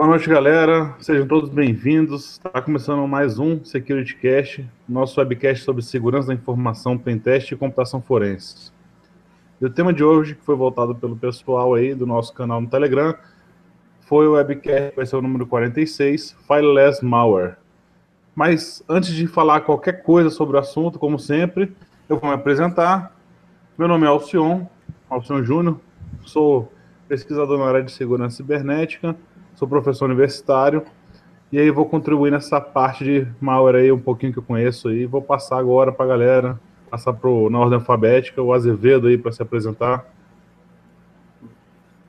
Boa noite, galera. Sejam todos bem-vindos. Está começando mais um Security Cast, nosso webcast sobre segurança da informação, pentest e computação forense. E o tema de hoje, que foi voltado pelo pessoal aí do nosso canal no Telegram, foi o webcast, vai ser o número 46, Fileless Malware. Mas antes de falar qualquer coisa sobre o assunto, como sempre, eu vou me apresentar. Meu nome é Alcion, Alcion Júnior, sou pesquisador na área de segurança cibernética, sou professor universitário, e aí vou contribuir nessa parte de malware aí, um pouquinho que eu conheço aí. Vou passar agora para a galera, passar pro, na ordem alfabética, o Azevedo aí para se apresentar.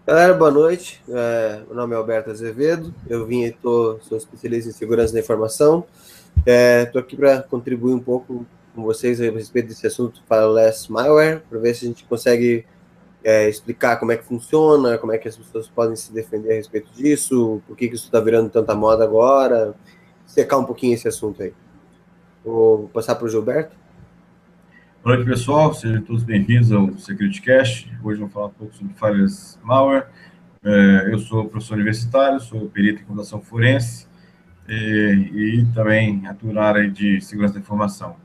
Galera, boa noite. É, meu nome é Alberto Azevedo. Eu vim e tô, sou especialista em segurança da informação. Estou é, aqui para contribuir um pouco com vocês a respeito desse assunto para Less Malware, para ver se a gente consegue é, explicar como é que funciona, como é que as pessoas podem se defender a respeito disso, por que, que isso está virando tanta moda agora, secar um pouquinho esse assunto aí. Vou passar para o Gilberto. Boa noite, pessoal. Sejam todos bem-vindos ao Security Cash. Hoje vamos falar um pouco sobre falhas malware. É, eu sou professor universitário, sou perito em computação forense e, também atuo na área de segurança da informação.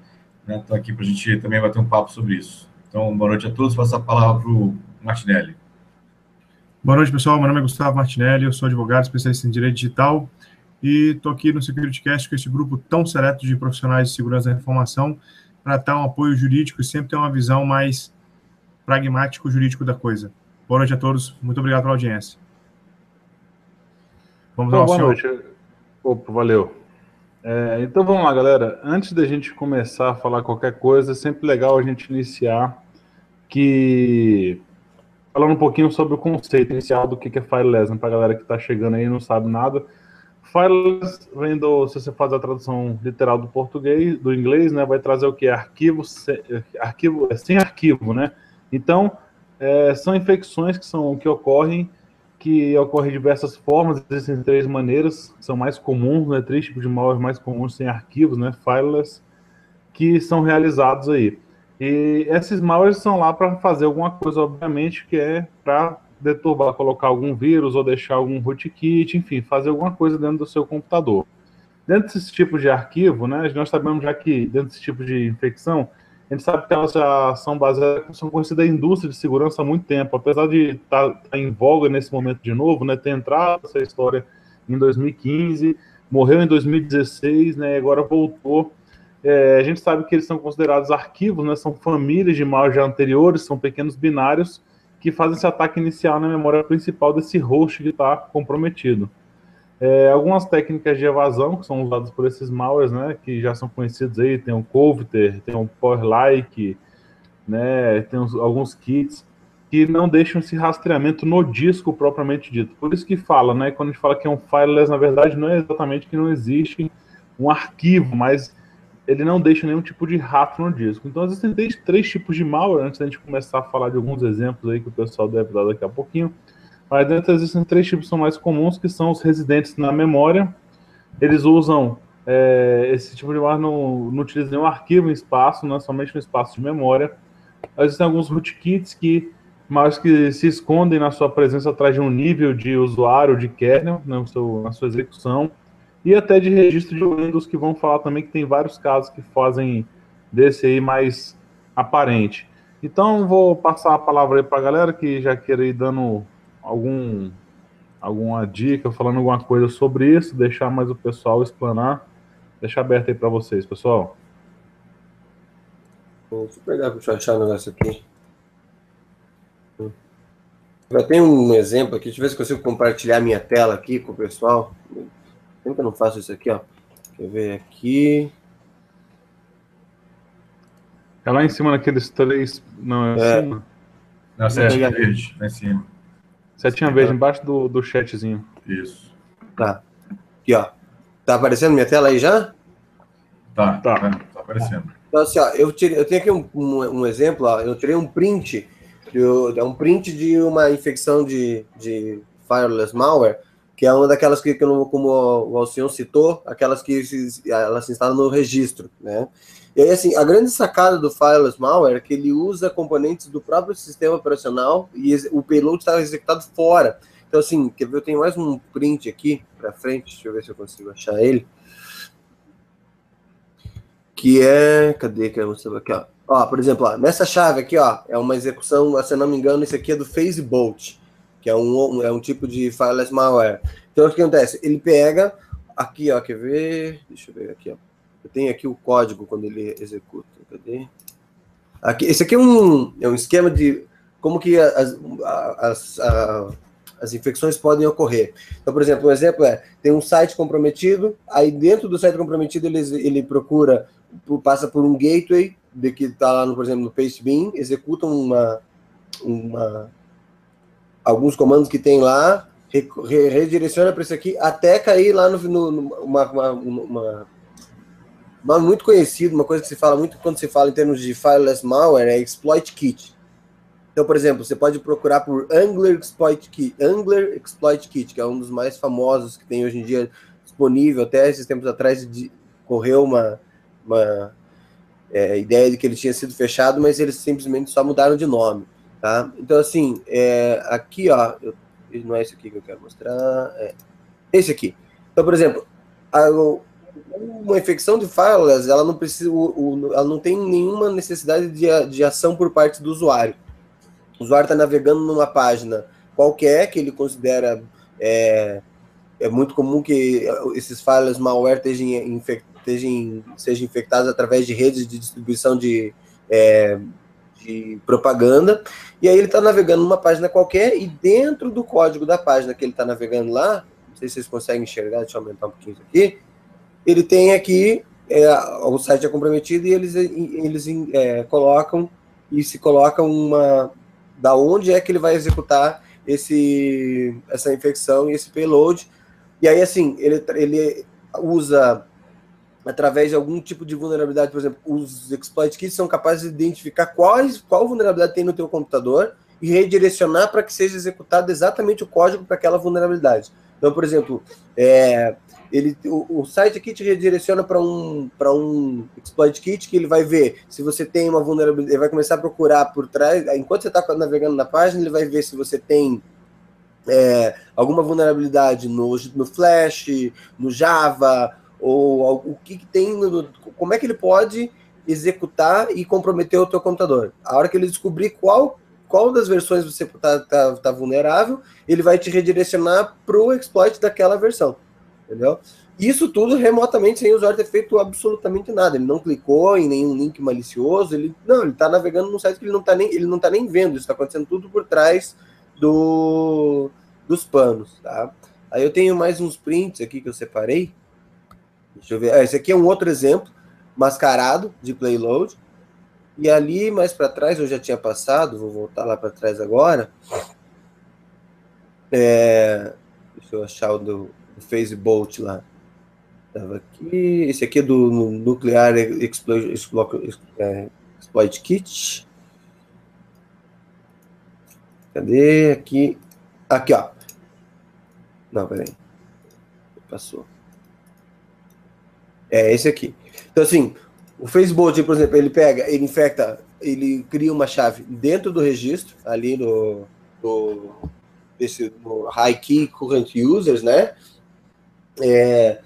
Estou né? aqui para a gente também bater um papo sobre isso. Então, boa noite a todos. Passo a palavra para o Martinelli. Boa noite, pessoal. Meu nome é Gustavo Martinelli, eu sou advogado especialista em direito digital e estou aqui no SecurityCast com esse grupo tão seleto de profissionais de segurança da informação para dar um apoio jurídico e sempre ter uma visão mais pragmático-jurídico da coisa. Boa noite a todos. Muito obrigado pela audiência. Vamos ao Boa senhor. noite. Opa, valeu. É, então vamos lá, galera. Antes da gente começar a falar qualquer coisa, é sempre legal a gente iniciar que falando um pouquinho sobre o conceito inicial do que é fileless, né, para a galera que está chegando aí e não sabe nada. Fileless vem do, se você faz a tradução literal do português, do inglês, né, vai trazer o que? Arquivo, sem, arquivo é, sem arquivo, né? Então, é, são infecções que são que ocorrem que ocorrem de diversas formas, existem três maneiras, são mais comuns, né, três tipos de malware mais comuns sem arquivos, né, fileless, que são realizados aí. E esses malwares são lá para fazer alguma coisa, obviamente, que é para deturbar, colocar algum vírus ou deixar algum rootkit, enfim, fazer alguma coisa dentro do seu computador. Dentro desse tipo de arquivo, né, nós sabemos já que dentro desse tipo de infecção, a gente sabe que elas já são baseadas, são conhecidas da indústria de segurança há muito tempo, apesar de estar tá, tá em voga nesse momento de novo, né, ter entrado essa história em 2015, morreu em 2016, né, agora voltou. É, a gente sabe que eles são considerados arquivos, né, são famílias de malware já anteriores, são pequenos binários que fazem esse ataque inicial na memória principal desse host que está comprometido. É, algumas técnicas de evasão que são usadas por esses malwares, né, que já são conhecidos aí, tem o Coviter, tem o Powerlike, né, tem uns, alguns kits que não deixam esse rastreamento no disco propriamente dito. Por isso que fala, né, quando a gente fala que é um fileless, na verdade não é exatamente que não existe um arquivo, mas ele não deixa nenhum tipo de rato no disco. Então existem três, três tipos de malware, antes da gente começar a falar de alguns exemplos aí que o pessoal deve dar daqui a pouquinho. Mas dentro existem três tipos que são mais comuns, que são os residentes na memória. Eles usam é, esse tipo de malware não, não utiliza nenhum arquivo em espaço, né, somente no espaço de memória. Existem alguns rootkits que mas que se escondem na sua presença atrás de um nível de usuário de kernel né, na sua execução e até de registro de Windows que vão falar também que tem vários casos que fazem desse aí mais aparente. Então vou passar a palavra aí para a galera que já queira ir dando algum, alguma dica, falando alguma coisa sobre isso, deixar mais o pessoal explanar. Deixar aberto aí para vocês, pessoal. Deixa eu pegar achar o negócio aqui. Já tem um exemplo aqui, deixa eu ver se consigo compartilhar minha tela aqui com o pessoal. Como que eu não faço isso aqui, ó? Quer ver aqui? É lá em cima naqueles três. Não, é, é. acima? Não, setinha é. verde, lá em cima. Setinha verde embaixo do, do chatzinho. Isso. Tá. Aqui, ó. Tá aparecendo minha tela aí já? Tá, tá, tá, tá aparecendo. Então, assim, ó, eu, tirei, eu tenho aqui um, um, um exemplo, ó, eu tirei um print, é um print de uma infecção de, de fireless malware, que é uma daquelas que, como o Alcion citou, aquelas que ela se instala no registro, né? E aí, assim, a grande sacada do Fireless Malware é que ele usa componentes do próprio sistema operacional e o payload está executado fora. Então, assim, quer ver? Eu tenho mais um print aqui para frente, deixa eu ver se eu consigo achar ele. Que é. Cadê que eu mostrei aqui, ó? Ó, por exemplo, ó, nessa chave aqui, ó, é uma execução, se eu não me engano, isso aqui é do Facebook, que é um, é um tipo de fileless malware. Então, o que acontece? Ele pega aqui, ó, quer ver? Deixa eu ver aqui, ó. Eu tenho aqui o código quando ele executa. Cadê? Aqui, esse aqui é um, é um esquema de como que as, as, as, as infecções podem ocorrer. Então, por exemplo, um exemplo é, tem um site comprometido, aí dentro do site comprometido ele, ele procura, passa por um gateway, de que está lá, no, por exemplo, no Pastebin, executa uma, uma, alguns comandos que tem lá, re, redireciona para isso aqui, até cair lá no, no uma, uma, uma nome muito conhecido, uma coisa que se fala muito quando se fala em termos de fileless malware é exploit kit. Então, por exemplo, você pode procurar por Angler Exploit Kit, Angler Exploit Kit, que é um dos mais famosos que tem hoje em dia disponível. Até esses tempos atrás de, correu uma, uma é, ideia de que ele tinha sido fechado, mas eles simplesmente só mudaram de nome. Tá? Então, assim, é, aqui, ó, eu, não é esse aqui que eu quero mostrar, é esse aqui. Então, por exemplo, a, uma infecção de firewalls, ela não precisa, o, o, ela não tem nenhuma necessidade de, de ação por parte do usuário. O usuário está navegando numa página qualquer que ele considera é, é muito comum que esses firewalls malware estejam, infect, sejam infectados através de redes de distribuição de, é, de propaganda. E aí ele está navegando numa página qualquer e dentro do código da página que ele está navegando lá, não sei se vocês conseguem enxergar, deixa eu aumentar um pouquinho isso aqui ele tem aqui é, o site é comprometido e eles, eles é, colocam e se colocam uma da onde é que ele vai executar esse essa infecção e esse payload. E aí assim ele, ele usa através de algum tipo de vulnerabilidade por exemplo os exploit kits são capazes de identificar quais qual vulnerabilidade tem no teu computador e redirecionar para que seja executado exatamente o código para aquela vulnerabilidade. Então por exemplo é, ele, o, o, site aqui te redireciona para um, um exploit kit que ele vai ver se você tem uma vulnerabilidade, ele vai começar a procurar por trás, enquanto você está navegando na página, ele vai ver se você tem é, alguma vulnerabilidade no, no Flash, no Java, ou o que, que tem, como é que ele pode executar e comprometer o teu computador. A hora que ele descobrir qual qual das versões você está tá, tá vulnerável, ele vai te redirecionar para o exploit daquela versão entendeu? Isso tudo remotamente sem o usuário ter feito absolutamente nada. Ele não clicou em nenhum link malicioso, ele não, ele está navegando num site que ele não está nem, ele não tá nem vendo, isso está acontecendo tudo por trás do, dos panos, tá? Aí eu tenho mais uns prints aqui que eu separei. Deixa eu ver. Ah, esse aqui é um outro exemplo mascarado de playload. E ali mais para trás eu já tinha passado, vou voltar lá para trás agora. É, deixa eu achar o do, o Facebook lá. Estava aqui. Esse aqui é do Nuclear é, Exploit Kit. Cadê? Aqui. Aqui, ó. Não, peraí. Passou. É esse aqui. Então, assim, o Facebook, por exemplo, ele pega, ele infecta, ele cria uma chave dentro do registro, ali no, no, esse, no High Key Current Users, né? É,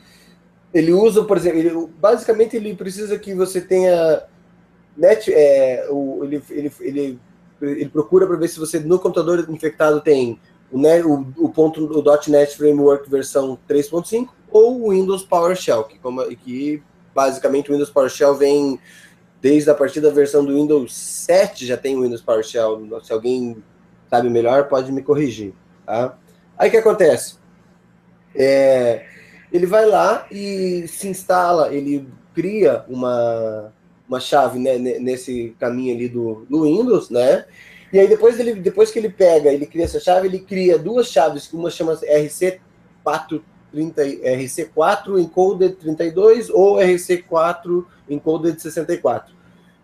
ele usa, por exemplo, ele, basicamente ele precisa que você tenha net, é, o, ele, ele, ele, ele procura para ver se você no computador infectado tem o, net, o, o ponto o .NET Framework versão 3.5 ou o Windows PowerShell, que, como, que basicamente o Windows PowerShell vem desde a partir da versão do Windows 7 já tem o Windows PowerShell. Se alguém sabe melhor, pode me corrigir. Tá? Aí o que acontece? É, ele vai lá e se instala, ele cria uma, uma chave né, nesse caminho ali do, do Windows, né? E aí depois, ele, depois que ele pega, ele cria essa chave, ele cria duas chaves, uma chama RC430, RC4 encoded 32 ou RC4 encoded 64.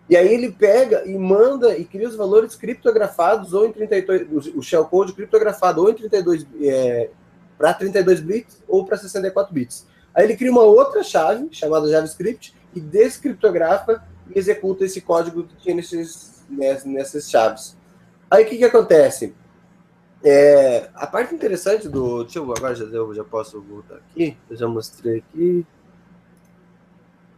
E aí ele pega e manda e cria os valores criptografados ou em 32, o shellcode criptografado ou em 32 é, para 32 bits ou para 64 bits. Aí ele cria uma outra chave, chamada JavaScript, e descriptografa e executa esse código que tinha nesses, nessas chaves. Aí o que, que acontece? É, a parte interessante do. Deixa eu agora já, eu já posso voltar aqui. Eu já mostrei aqui.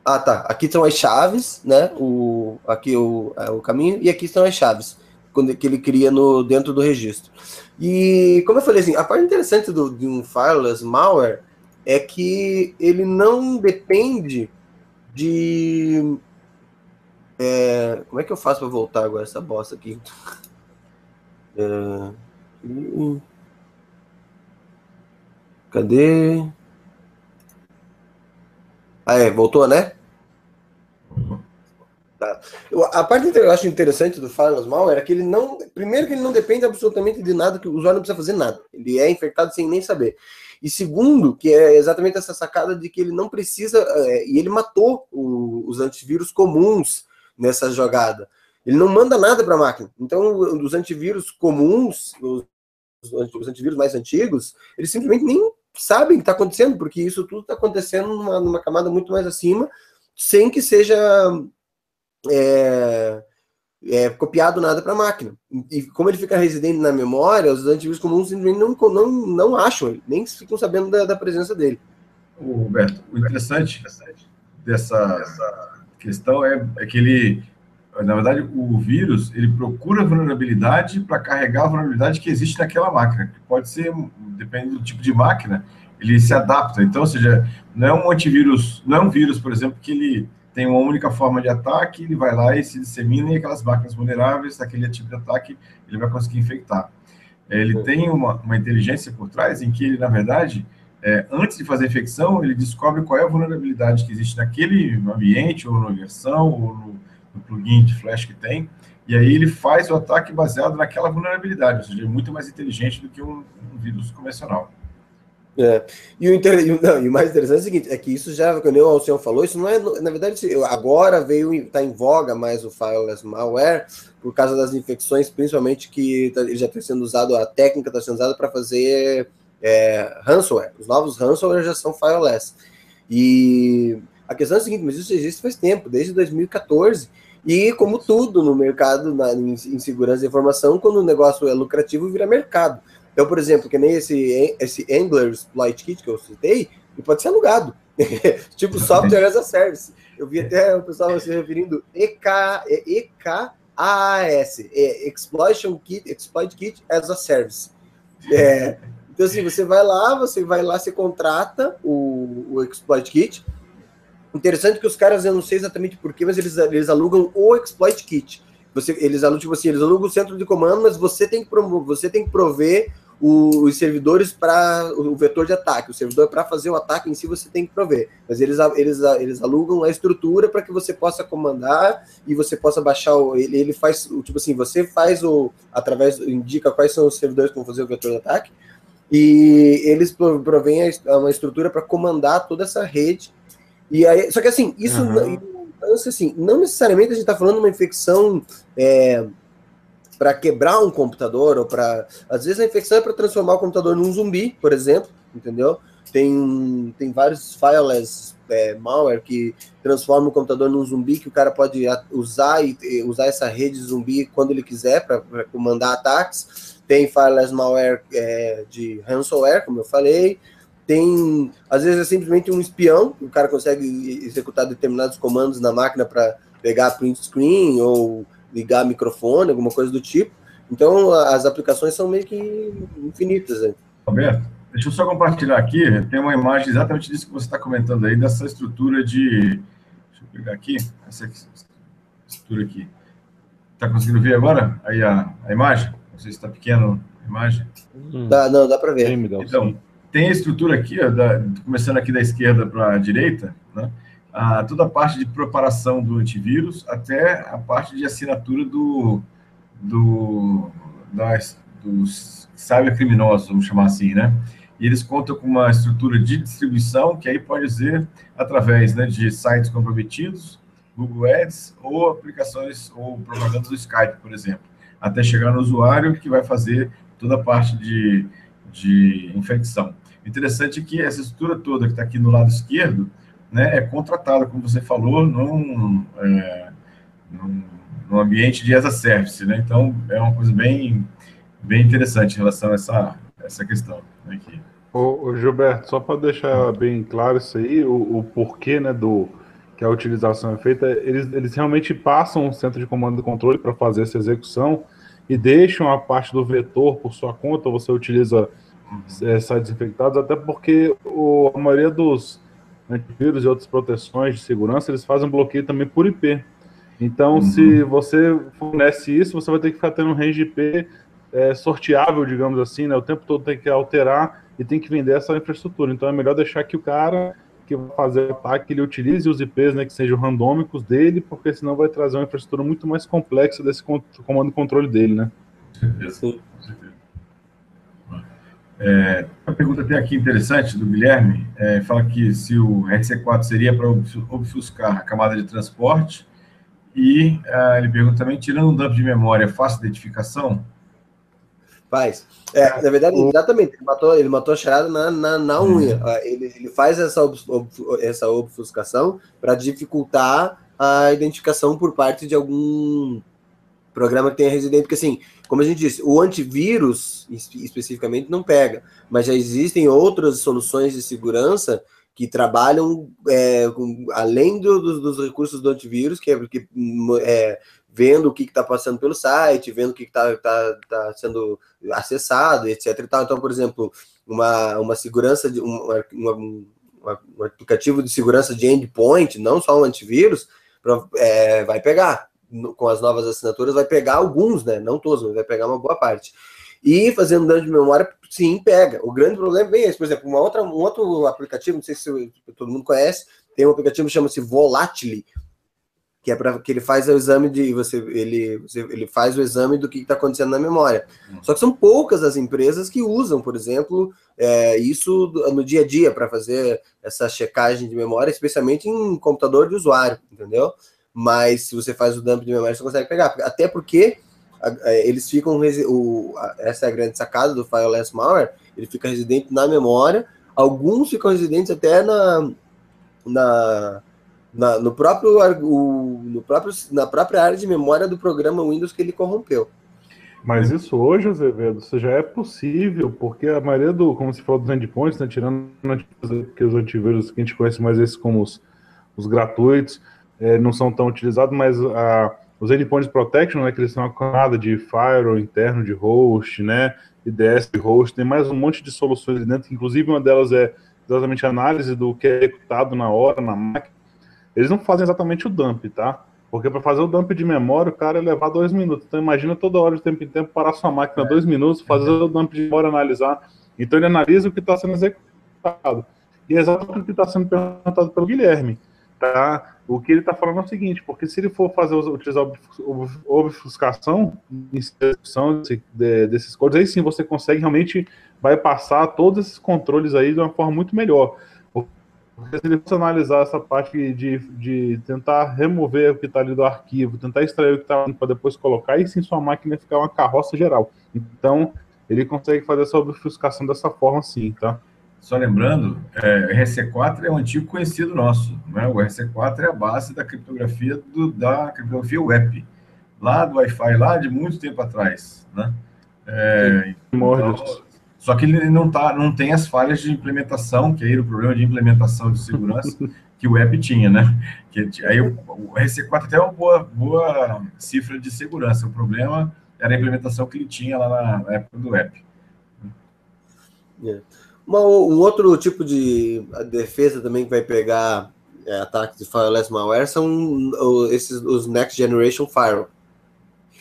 Ah, tá. Aqui são as chaves, né? O, aqui o, é o caminho, e aqui são as chaves quando, que ele cria no, dentro do registro. E, como eu falei assim, a parte interessante do, de um fireless malware é que ele não depende de. É, como é que eu faço para voltar agora essa bosta aqui? É, cadê? Ah, é, voltou, né? Tá. A parte que eu acho interessante do Firewall Malware é que ele não. Primeiro, que ele não depende absolutamente de nada, que o usuário não precisa fazer nada. Ele é infectado sem nem saber. E segundo, que é exatamente essa sacada de que ele não precisa. É, e ele matou o, os antivírus comuns nessa jogada. Ele não manda nada para a máquina. Então, os antivírus comuns, os, os antivírus mais antigos, eles simplesmente nem sabem o que está acontecendo, porque isso tudo está acontecendo numa, numa camada muito mais acima, sem que seja é, é, copiado nada para a máquina. E como ele fica residente na memória, os antivírus comuns simplesmente não, não, não acham, nem ficam sabendo da, da presença dele. O Roberto, o interessante dessa questão é, é que ele, na verdade, o vírus ele procura vulnerabilidade para carregar a vulnerabilidade que existe naquela máquina, que pode ser, dependendo do tipo de máquina, ele se adapta. Então, ou seja, não é um antivírus, não é um vírus, por exemplo, que ele tem uma única forma de ataque, ele vai lá e se dissemina e aquelas máquinas vulneráveis daquele tipo de ataque ele vai conseguir infectar. Ele uhum. tem uma, uma inteligência por trás em que ele, na verdade, é, antes de fazer a infecção, ele descobre qual é a vulnerabilidade que existe naquele ambiente, ou na versão, ou no, no plugin de flash que tem, e aí ele faz o ataque baseado naquela vulnerabilidade, ou seja, é muito mais inteligente do que um, um vírus convencional. É. E, o inter... não, e o mais interessante é o seguinte, é que isso já, quando o Alcion falou, isso não é, na verdade, agora veio, está em voga mais o fireless malware, por causa das infecções, principalmente que tá, ele já está sendo usado, a técnica está sendo usada para fazer é, ransomware. Os novos ransomware já são fireless. E a questão é a seguinte, mas isso existe faz tempo, desde 2014, e como tudo no mercado, na, em, em segurança de informação, quando o negócio é lucrativo, vira mercado. Então, por exemplo, que nem esse, esse Angler Exploit Kit que eu citei, ele pode ser alugado. tipo software as a service. Eu vi até o pessoal se referindo EK, EKAAS, é Exploitation Kit, Exploit Kit as a Service. É, então, assim, você vai lá, você vai lá, você contrata o, o Exploit Kit. Interessante que os caras, eu não sei exatamente porquê, mas eles, eles alugam o Exploit Kit. Você, eles alugam, tipo assim, eles alugam o centro de comando, mas você tem que, você tem que prover os servidores para o vetor de ataque. O servidor para fazer o ataque em si você tem que prover, mas eles, eles, eles alugam a estrutura para que você possa comandar e você possa baixar o, ele, ele faz tipo assim, você faz o através indica quais são os servidores que vão fazer o vetor de ataque e eles provêm uma estrutura para comandar toda essa rede. E aí, só que assim, isso uhum. não, assim, não necessariamente a gente está falando de uma infecção é, para quebrar um computador ou para às vezes a infecção é para transformar o computador num zumbi, por exemplo, entendeu? Tem, tem vários fireless é, malware que transforma o computador num zumbi que o cara pode usar e usar essa rede zumbi quando ele quiser para comandar ataques. Tem fireless malware é, de ransomware, como eu falei. Tem, às vezes é simplesmente um espião, o cara consegue executar determinados comandos na máquina para pegar print screen ou ligar microfone, alguma coisa do tipo. Então, as aplicações são meio que infinitas. Né? Roberto, deixa eu só compartilhar aqui. Tem uma imagem exatamente disso que você está comentando aí, dessa estrutura de. Deixa eu pegar aqui. Essa estrutura aqui. Está conseguindo ver agora aí a, a imagem? Não sei se está pequeno a imagem. Hum. Dá, não, dá para ver. Então, tem a estrutura aqui, ó, da, começando aqui da esquerda para a direita, né? a, toda a parte de preparação do antivírus até a parte de assinatura do, do das, dos cybercriminosos, vamos chamar assim, né? E eles contam com uma estrutura de distribuição que aí pode ser através né, de sites comprometidos, Google Ads ou aplicações ou propagandas do Skype, por exemplo, até chegar no usuário que vai fazer toda a parte de, de infecção. Interessante que essa estrutura toda que está aqui no lado esquerdo, né, é contratada, como você falou, num, é, num, num, ambiente de as a service, né? Então, é uma coisa bem, bem interessante em relação a essa, essa questão aqui. Ô, ô Gilberto, só para deixar bem claro isso aí, o, o, porquê né, do que a utilização é feita, eles, eles realmente passam o centro de comando e controle para fazer essa execução e deixam a parte do vetor por sua conta, você utiliza é, sites infectados, até porque o, a maioria dos antivírus e outras proteções de segurança, eles fazem bloqueio também por IP. Então, uhum. se você fornece isso, você vai ter que ficar tendo um range IP é, sorteável, digamos assim, né? O tempo todo tem que alterar e tem que vender essa infraestrutura. Então, é melhor deixar que o cara que vai fazer o ataque, ele utilize os IPs, né, que sejam randômicos dele, porque senão vai trazer uma infraestrutura muito mais complexa desse comando e controle dele, né? Sim. É, a pergunta tem aqui interessante do Guilherme, é, fala que se o RC4 seria para obfuscar a camada de transporte, e uh, ele pergunta também, tirando um dump de memória, fácil identificação? Faz. É, na verdade, exatamente, ele matou, ele matou a charada na, na, na uhum. unha. Uhum. Ele, ele faz essa, essa obfuscação para dificultar a identificação por parte de algum programa que tenha residente, porque assim, como a gente disse, o antivírus especificamente não pega, mas já existem outras soluções de segurança que trabalham é, com, além do, do, dos recursos do antivírus, que é, que, é vendo o que está passando pelo site, vendo o que está tá, tá sendo acessado, etc. Então, por exemplo, uma, uma segurança de um, uma, um aplicativo de segurança de endpoint, não só um antivírus, pra, é, vai pegar com as novas assinaturas, vai pegar alguns, né? Não todos, mas vai pegar uma boa parte. E fazendo dano de memória, sim, pega. O grande problema é bem esse. Por exemplo, uma outra, um outro aplicativo, não sei se todo mundo conhece, tem um aplicativo que chama-se Volatile, que é para que ele faz o exame de você ele você, ele faz o exame do que está acontecendo na memória. Uhum. Só que são poucas as empresas que usam, por exemplo, é, isso no dia a dia para fazer essa checagem de memória, especialmente em computador de usuário, entendeu? Mas se você faz o dump de memória, você consegue pegar, até porque eles ficam o, essa é a grande sacada do Fireless Malware, ele fica residente na memória, alguns ficam residentes até na na na, no próprio, o, no próprio, na própria área de memória do programa Windows que ele corrompeu. Mas isso hoje, Azevedo, isso já é possível, porque a maioria do, como se falou dos endpoints, né, tirando que os antivírus que a gente conhece mais esses como os, os gratuitos, é, não são tão utilizados, mas a, os endpoints protection, né, que eles são uma camada de firewall interno de host, né, IDS de host, tem mais um monte de soluções dentro, inclusive uma delas é exatamente a análise do que é executado na hora, na máquina, eles não fazem exatamente o dump, tá? Porque para fazer o dump de memória, o cara ia levar dois minutos. Então imagina toda hora, de tempo em tempo, parar sua máquina é. dois minutos, fazer o dump de memória, analisar. Então ele analisa o que está sendo executado. E é exatamente o que está sendo perguntado pelo Guilherme. Tá? O que ele está falando é o seguinte, porque se ele for fazer utilizar obfuscação em execução desses códigos, aí sim você consegue realmente vai passar todos esses controles aí de uma forma muito melhor. Porque se ele fosse analisar essa parte de, de tentar remover o que está ali do arquivo, tentar extrair o que está para depois colocar, e sim sua máquina ficar uma carroça geral. Então, ele consegue fazer essa obfuscação dessa forma sim, tá? Só lembrando, é, RC4 é um antigo conhecido nosso, né? O RC4 é a base da criptografia do, da criptografia web, lá do Wi-Fi, lá de muito tempo atrás, né? É, então, só que ele não, tá, não tem as falhas de implementação, que aí era o problema de implementação de segurança que o web tinha, né? Que, aí o, o RC4 até é uma boa, boa cifra de segurança. O problema era a implementação que ele tinha lá na, na época do web. É. Uma, um outro tipo de defesa também que vai pegar é, ataques de fireless malware são esses os next generation firewall.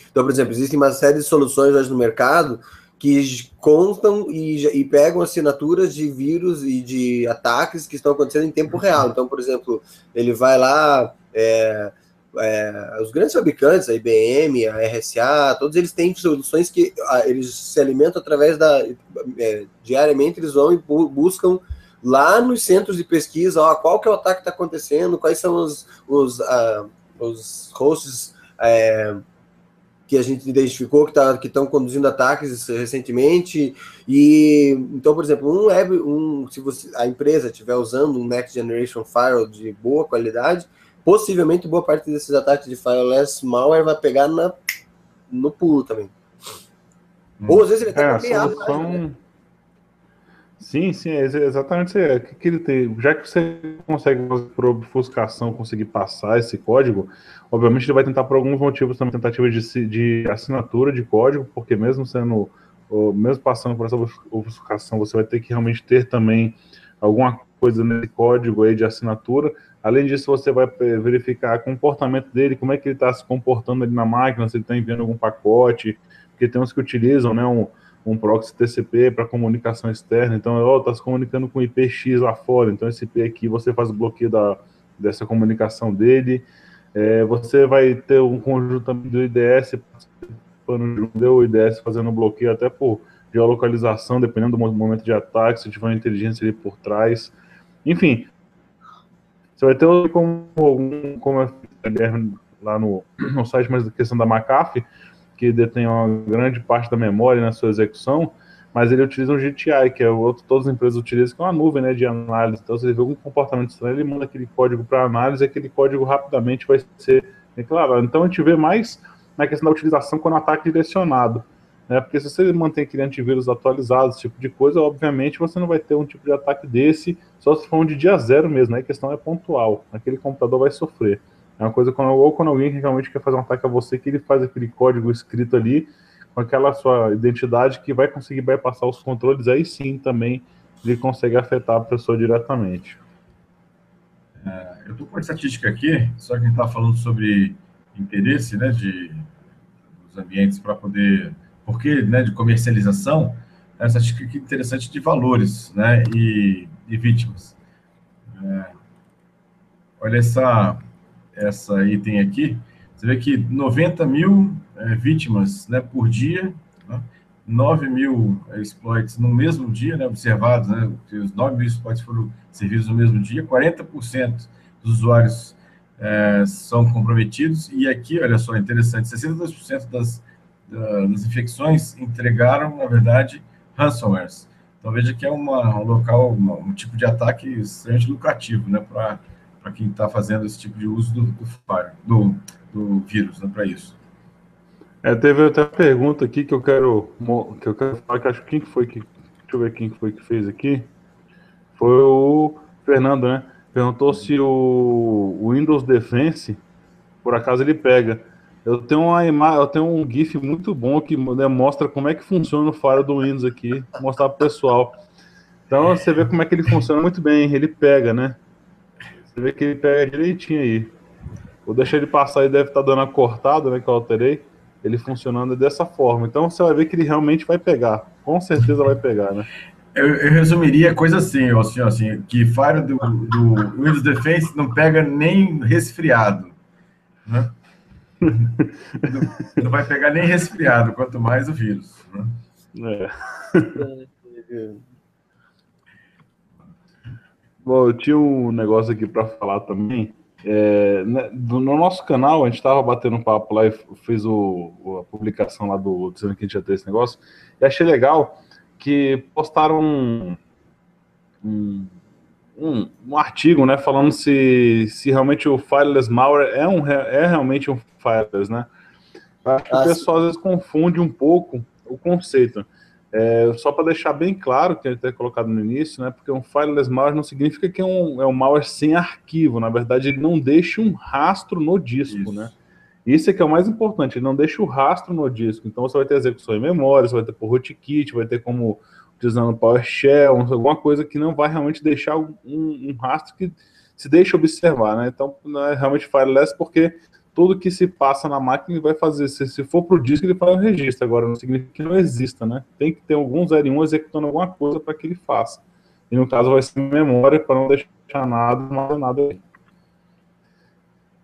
Então, por exemplo, existem uma série de soluções hoje no mercado que constam e, e, pegam assinaturas de vírus e de ataques que estão acontecendo em tempo real. Então, por exemplo, ele vai lá, é, é, os grandes fabricantes, a IBM, a RSA, todos eles têm soluções que a, eles se alimentam através da. É, diariamente eles vão e buscam lá nos centros de pesquisa ó, qual que é o ataque que está acontecendo, quais são os, os, uh, os hosts. É, que a gente identificou que tá, estão conduzindo ataques recentemente. E então, por exemplo, um web, um, se você, a empresa estiver usando um Next Generation Firewall de boa qualidade, possivelmente boa parte desses ataques de firewalls malware vai pegar na, no pulo também. Ou às vezes ele até É, solução. né? Sim, sim, é ex- exatamente isso que, que ele tem? Já que você consegue fazer por obfuscação, conseguir passar esse código, obviamente ele vai tentar por alguns motivos também tentativa de, de assinatura de código, porque mesmo sendo, mesmo passando por essa obf- obfuscação, você vai ter que realmente ter também alguma coisa nesse código aí de assinatura. Além disso, você vai eh, verificar o comportamento dele, como é que ele está se comportando ali na máquina, se ele está enviando algum pacote, porque tem uns que utilizam, né, um, um proxy TCP para comunicação externa, então, ó, tá se comunicando com IP X lá fora, então esse IP aqui você faz o bloqueio da, dessa comunicação dele, É, você vai ter um conjunto do IDS participando junto, o IDS fazendo bloqueio até por geolocalização, dependendo do mo- momento de ataque, se tiver uma inteligência ali por trás, enfim, você vai ter como, como Guilherme, lá no, no site, mas a questão da McAfee, que detém uma grande parte da memória na sua execução, mas ele utiliza um GTI, que é o outro, todas as empresas utilizam, que é uma nuvem né, de análise. Então, se ele vê algum comportamento estranho, ele manda aquele código para análise aquele código rapidamente vai ser declarado. Então, a gente vê mais na questão da utilização quando o ataque direcionado. Né? Porque se você mantém aquele antivírus atualizado, esse tipo de coisa, obviamente você não vai ter um tipo de ataque desse, só se for um de dia zero mesmo, né? a questão é pontual. Aquele computador vai sofrer. É uma coisa quando, ou quando alguém realmente quer fazer um ataque a você, que ele faz aquele código escrito ali, com aquela sua identidade que vai conseguir bypassar os controles, aí sim também ele consegue afetar a pessoa diretamente. Eu estou com a estatística aqui, só que a gente está falando sobre interesse né, de, dos ambientes para poder. Porque né, de comercialização, é estatística aqui interessante de valores né, e, e vítimas. É, olha essa, essa item aqui. Você vê que 90 mil é, vítimas né, por dia, né, 9 mil exploits no mesmo dia, né, observados, né, os 9 mil exploits foram servidos no mesmo dia, 40% dos usuários é, são comprometidos, e aqui, olha só, interessante, 62% das, das infecções entregaram, na verdade, ransomwares. Então, veja que é uma, um local, uma, um tipo de ataque extremamente lucrativo, né, para quem está fazendo esse tipo de uso do, do, do, do vírus, né, para isso. É, teve até pergunta aqui que eu quero que eu quero falar que acho que quem foi que deixa eu ver quem foi que fez aqui foi o Fernando, né? Perguntou se o Windows Defense por acaso ele pega. Eu tenho uma imagem, eu tenho um GIF muito bom que mostra como é que funciona o Fire do Windows aqui, mostrar pro pessoal. Então você vê como é que ele funciona muito bem, ele pega, né? Você vê que ele pega direitinho aí. Vou deixar ele passar, ele deve estar dando a cortada, né? Que eu alterei ele funcionando dessa forma. Então você vai ver que ele realmente vai pegar. Com certeza vai pegar, né? Eu, eu resumiria a coisa assim, assim, assim, que Fire do, do, Windows Defense não pega nem resfriado. Né? Não, não, vai pegar nem resfriado, quanto mais o vírus. Né? É. Bom, eu tinha um negócio aqui para falar também. É, no nosso canal, a gente estava batendo papo lá e fez o, a publicação lá do dizendo que a gente ia ter esse negócio. E achei legal que postaram um, um, um, um artigo, né, falando se, se realmente o Fireless Malware é, um, é realmente um Fireless, né? Acho que o pessoal às vezes confunde um pouco o conceito. É, só para deixar bem claro, que a gente tem colocado no início, né, porque um fileless malware não significa que é um, é um malware sem arquivo, na verdade ele não deixa um rastro no disco, Isso. né? Isso é que é o mais importante, ele não deixa o rastro no disco, então você vai ter execução em memória, você vai ter por rootkit, vai ter como utilizando PowerShell, alguma coisa que não vai realmente deixar um, um rastro que se deixa observar, né? Então é realmente fileless porque tudo que se passa na máquina ele vai fazer. Se, se for para o disco, ele faz um registro. Agora, não significa que não exista, né? Tem que ter algum 0 e 1 executando alguma coisa para que ele faça. E no caso vai ser memória para não deixar nada, nada, nada aí.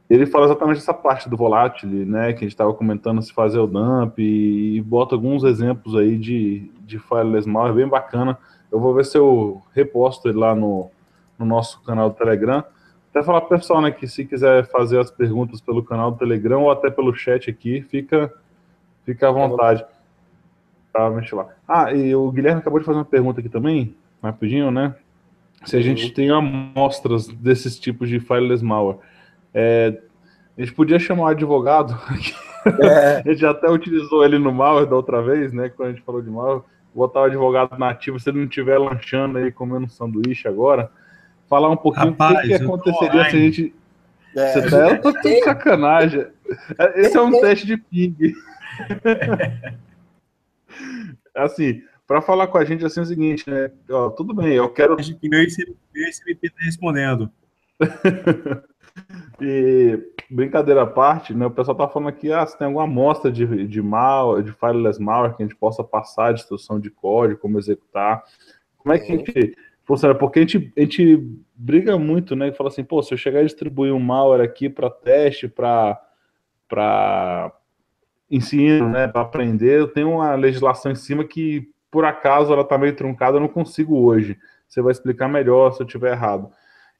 Ele fala exatamente essa parte do volátil, né? Que a gente estava comentando se fazer o dump e, e, bota alguns exemplos aí de, de fileless malware bem bacana. Eu vou ver se eu reposto ele lá no, no nosso canal do Telegram. Até falar pro pessoal, né, que se quiser fazer as perguntas pelo canal do Telegram ou até pelo chat aqui, fica, fica à vontade. Tá, deixa lá. Ah, e o Guilherme acabou de fazer uma pergunta aqui também, rapidinho, né? Se a gente tem amostras desses tipos de fileless malware. É, a gente podia chamar o advogado É. a gente até utilizou ele no malware da outra vez, né? Quando a gente falou de malware. Botar o advogado nativo, se ele não estiver lanchando aí, comendo um sanduíche agora, falar um pouquinho o que, que aconteceria se a gente. É, Você tá, eu tô de sacanagem. Esse é um teste de ping. assim, para falar com a gente assim é o seguinte, né? Ó, tudo bem, eu quero. Meu ICMP tá respondendo. e brincadeira à parte, né? O pessoal tá falando aqui, ah, se tem alguma amostra de, de mal, de fileless malware que a gente possa passar de instrução de código, como executar. Como é que a gente funciona? Porque a gente, a gente briga muito, né? E fala assim, pô, se eu chegar a distribuir um malware aqui para teste, para para ensino, né, para aprender, eu tenho uma legislação em cima que por acaso ela está meio truncada, eu não consigo hoje. Você vai explicar melhor se eu estiver errado.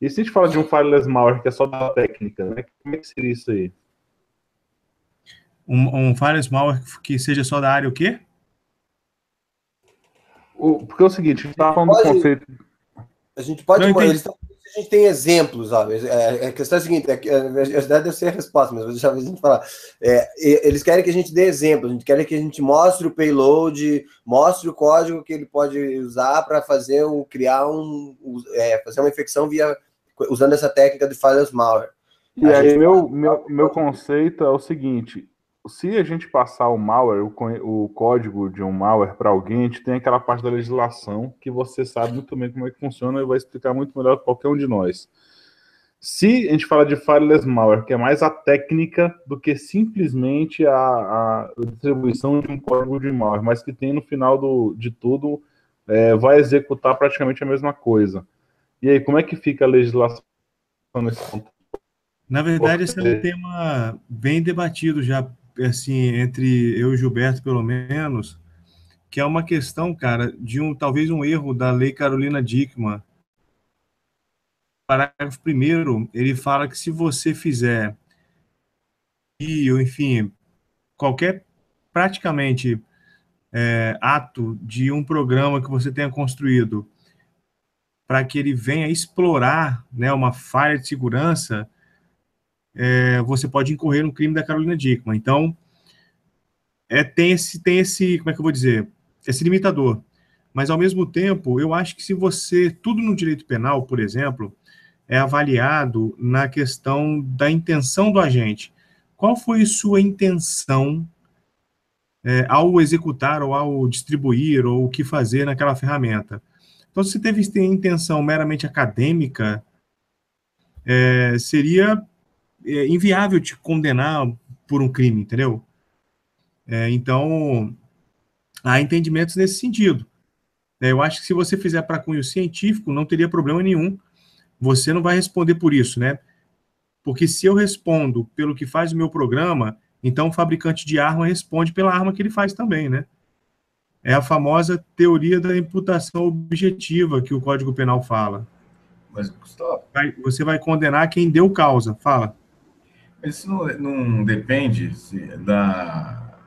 E se a gente fala de um fileless malware que é só da técnica, né? Como é que seria isso aí? Um, um fileless malware que seja só da área o quê? O, porque é o seguinte, a gente está falando pode, do conceito. A gente pode. A gente tem exemplos, ó. É, é, a questão é a seguinte: é, é, a verdade deve ser a resposta, mas vou deixar a gente falar. É, eles querem que a gente dê exemplos, a gente quer que a gente mostre o payload, mostre o código que ele pode usar para fazer um, criar um, é, fazer uma infecção via usando essa técnica de falhas malware. E a aí, meu, meu, meu conceito é o seguinte: se a gente passar o malware, o, o código de um malware para alguém, a gente tem aquela parte da legislação que você sabe muito bem como é que funciona e vai explicar muito melhor para qualquer um de nós. Se a gente fala de fileless malware, que é mais a técnica do que simplesmente a, a distribuição de um código de malware, mas que tem no final do, de tudo, é, vai executar praticamente a mesma coisa. E aí, como é que fica a legislação nesse ponto? Na verdade, esse é um tema bem debatido já assim, entre eu e Gilberto, pelo menos, que é uma questão, cara, de um talvez um erro da lei Carolina Dickman. Parágrafo primeiro, ele fala que se você fizer e, enfim, qualquer praticamente é, ato de um programa que você tenha construído para que ele venha explorar né, uma falha de segurança, é, você pode incorrer no crime da Carolina Dickman. Então, é, tem, esse, tem esse, como é que eu vou dizer, esse limitador. Mas, ao mesmo tempo, eu acho que se você, tudo no direito penal, por exemplo, é avaliado na questão da intenção do agente. Qual foi sua intenção é, ao executar ou ao distribuir ou o que fazer naquela ferramenta? Então, se teve intenção meramente acadêmica, é, seria é inviável te condenar por um crime, entendeu? É, então, há entendimentos nesse sentido. É, eu acho que se você fizer para cunho científico, não teria problema nenhum. Você não vai responder por isso, né? Porque se eu respondo pelo que faz o meu programa, então o fabricante de arma responde pela arma que ele faz também, né? É a famosa teoria da imputação objetiva que o Código Penal fala. Mas, Gustavo... Você vai condenar quem deu causa. Fala. Isso não, não depende se, da,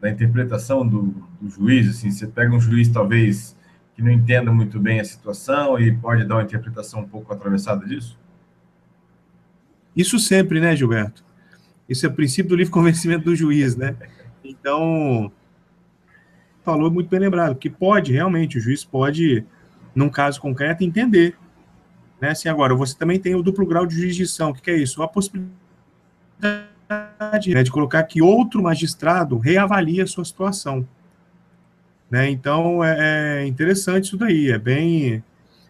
da interpretação do, do, juiz. Assim, você pega um juiz, talvez, que não entenda muito bem a situação e pode dar uma interpretação um pouco atravessada disso? Isso sempre, né, Gilberto? Isso é o princípio do livre convencimento do juiz, né? Então, falou muito bem lembrado, que pode, realmente, o juiz pode, num caso concreto, entender. Né? Assim, agora, você também tem o duplo grau de jurisdição. O que, que é isso? A possibilidade né, de colocar que outro magistrado reavalie a sua situação. Né? Então, é, é interessante isso daí, é bem,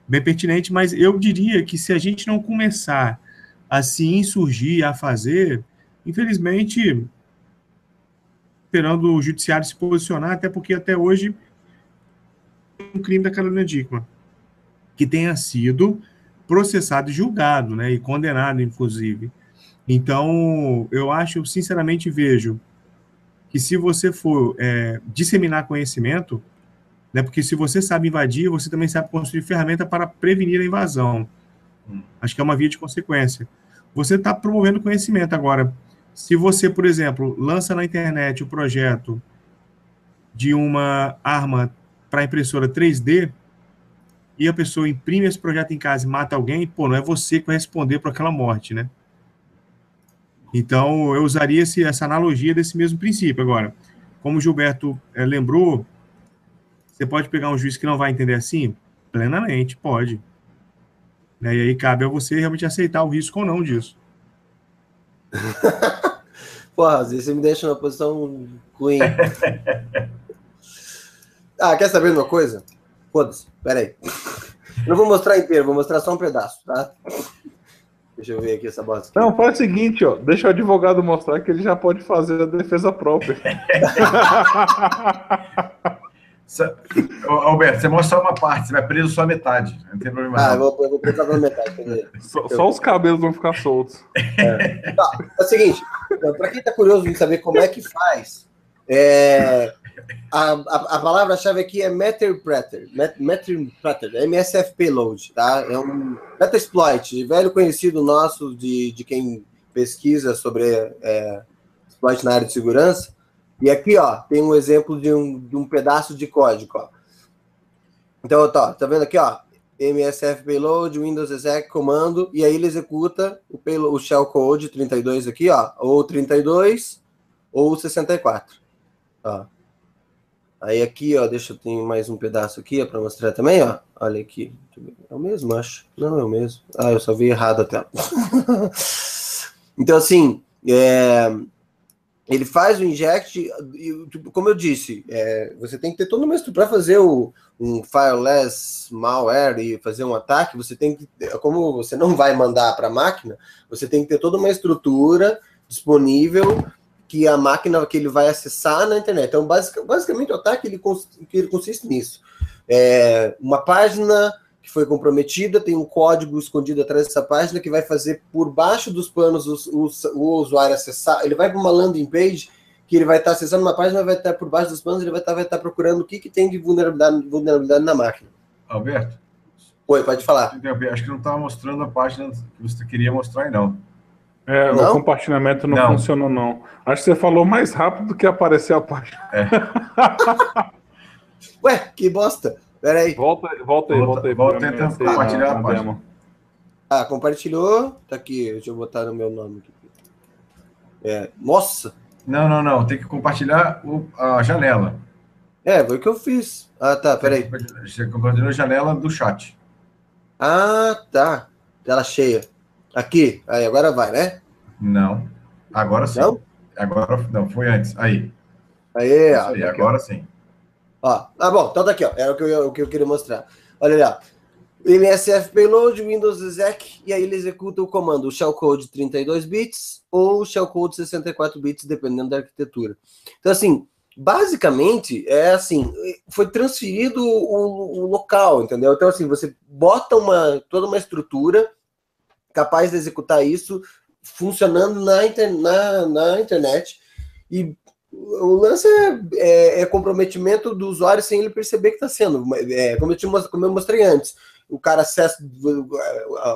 bem pertinente, mas eu diria que se a gente não começar a se insurgir, a fazer, infelizmente, esperando o judiciário se posicionar, até porque até hoje um crime da Carolina Dickman, que tenha sido processado e julgado, né, e condenado, inclusive. Então, eu acho, sinceramente, vejo que se você for é, disseminar conhecimento, né, porque se você sabe invadir, você também sabe construir ferramenta para prevenir a invasão. Hum. Acho que é uma via de consequência. Você está promovendo conhecimento agora. Se você, por exemplo, lança na internet o projeto de uma arma para impressora 3D e a pessoa imprime esse projeto em casa e mata alguém, pô, não é você que vai responder por aquela morte, né? Então, eu usaria esse, essa analogia desse mesmo princípio. Agora, como o Gilberto é, lembrou, você pode pegar um juiz que não vai entender assim? Plenamente, pode. Né? E aí cabe a você realmente aceitar o risco ou não disso. Porra, vezes você me deixa numa posição ruim. ah, quer saber de uma coisa? Foda-se, peraí. Não vou mostrar inteiro, vou mostrar só um pedaço, tá? Deixa eu ver aqui essa bosta. Aqui. Não, faz o seguinte, ó. Deixa o advogado mostrar que ele já pode fazer a defesa própria. Alberto, você mostra só uma parte, você vai preso só a metade. Não tem problema. Ah, eu vou, eu vou preso só a metade. Só, só, os cabelos vão ficar soltos. É, tá, é o seguinte, para quem está curioso em saber como é que faz, é, a, a, a palavra-chave aqui é Metterpreter, Metterpreter, MSF Payload, tá? É um Metasploit, velho conhecido nosso de, de quem pesquisa sobre é, exploit na área de segurança. E aqui, ó, tem um exemplo de um, de um pedaço de código, ó. Então, tá, tá vendo aqui, ó? MSF Payload, Windows Exec comando, e aí ele executa o, payload, o shellcode 32 aqui, ó, ou 32 ou 64. Ó. Aí aqui, ó, deixa eu ter mais um pedaço aqui para mostrar também, ó. Olha aqui. É o mesmo, acho. Não, é o mesmo. Ah, eu só vi errado até. então, assim, é, ele faz o inject, tipo, como eu disse, é, você tem que ter todo o estrutura para fazer o, um fireless malware e fazer um ataque. Você tem que, como você não vai mandar para a máquina, você tem que ter toda uma estrutura disponível que a máquina que ele vai acessar na internet. Então, basic, basicamente, o ataque ele, ele consiste nisso. É, uma página que foi comprometida, tem um código escondido atrás dessa página que vai fazer por baixo dos panos o, o, o usuário acessar. Ele vai para uma landing page que ele vai estar acessando uma página, vai estar por baixo dos panos, ele vai estar, vai estar procurando o que, que tem de vulnerabilidade, vulnerabilidade na máquina. Alberto? Oi, pode falar. Acho que não estava mostrando a página que você queria mostrar, não. É, não? o compartilhamento não, não, funcionou, não. Acho que você falou mais rápido do que apareceu a página. É. Ué, que bosta. Pera aí. Volta, volta aí, volta, aí. Volta aí, compartilhar a, a página. Ah, compartilhou. Tá aqui, deixa eu botar no meu nome aqui. É, nossa! Não, não, não. Tem que compartilhar o, a janela. É, foi o que eu fiz. Ah, tá, peraí. Você compartilhou a janela do chat. Ah, tá. Tela cheia. Aqui. Aí, agora vai, né? Não. Agora sim. Não? Agora não, foi antes. Aí. Aí, ó, aí agora sim. Ó, ah, bom, então tá aqui, ó. Era o que eu, o que eu queria mostrar. Olha lá. MSF Payload, Windows Exec, e aí ele executa o comando shellcode 32 bits ou shellcode 64 bits, dependendo da arquitetura. Então, assim, basicamente, é assim, foi transferido o, o local, entendeu? Então, assim, você bota uma, toda uma estrutura capaz de executar isso funcionando na, inter, na, na internet e o lance é, é, é, comprometimento do usuário sem ele perceber que está sendo. É, como, eu te, como eu mostrei antes, o cara acessa,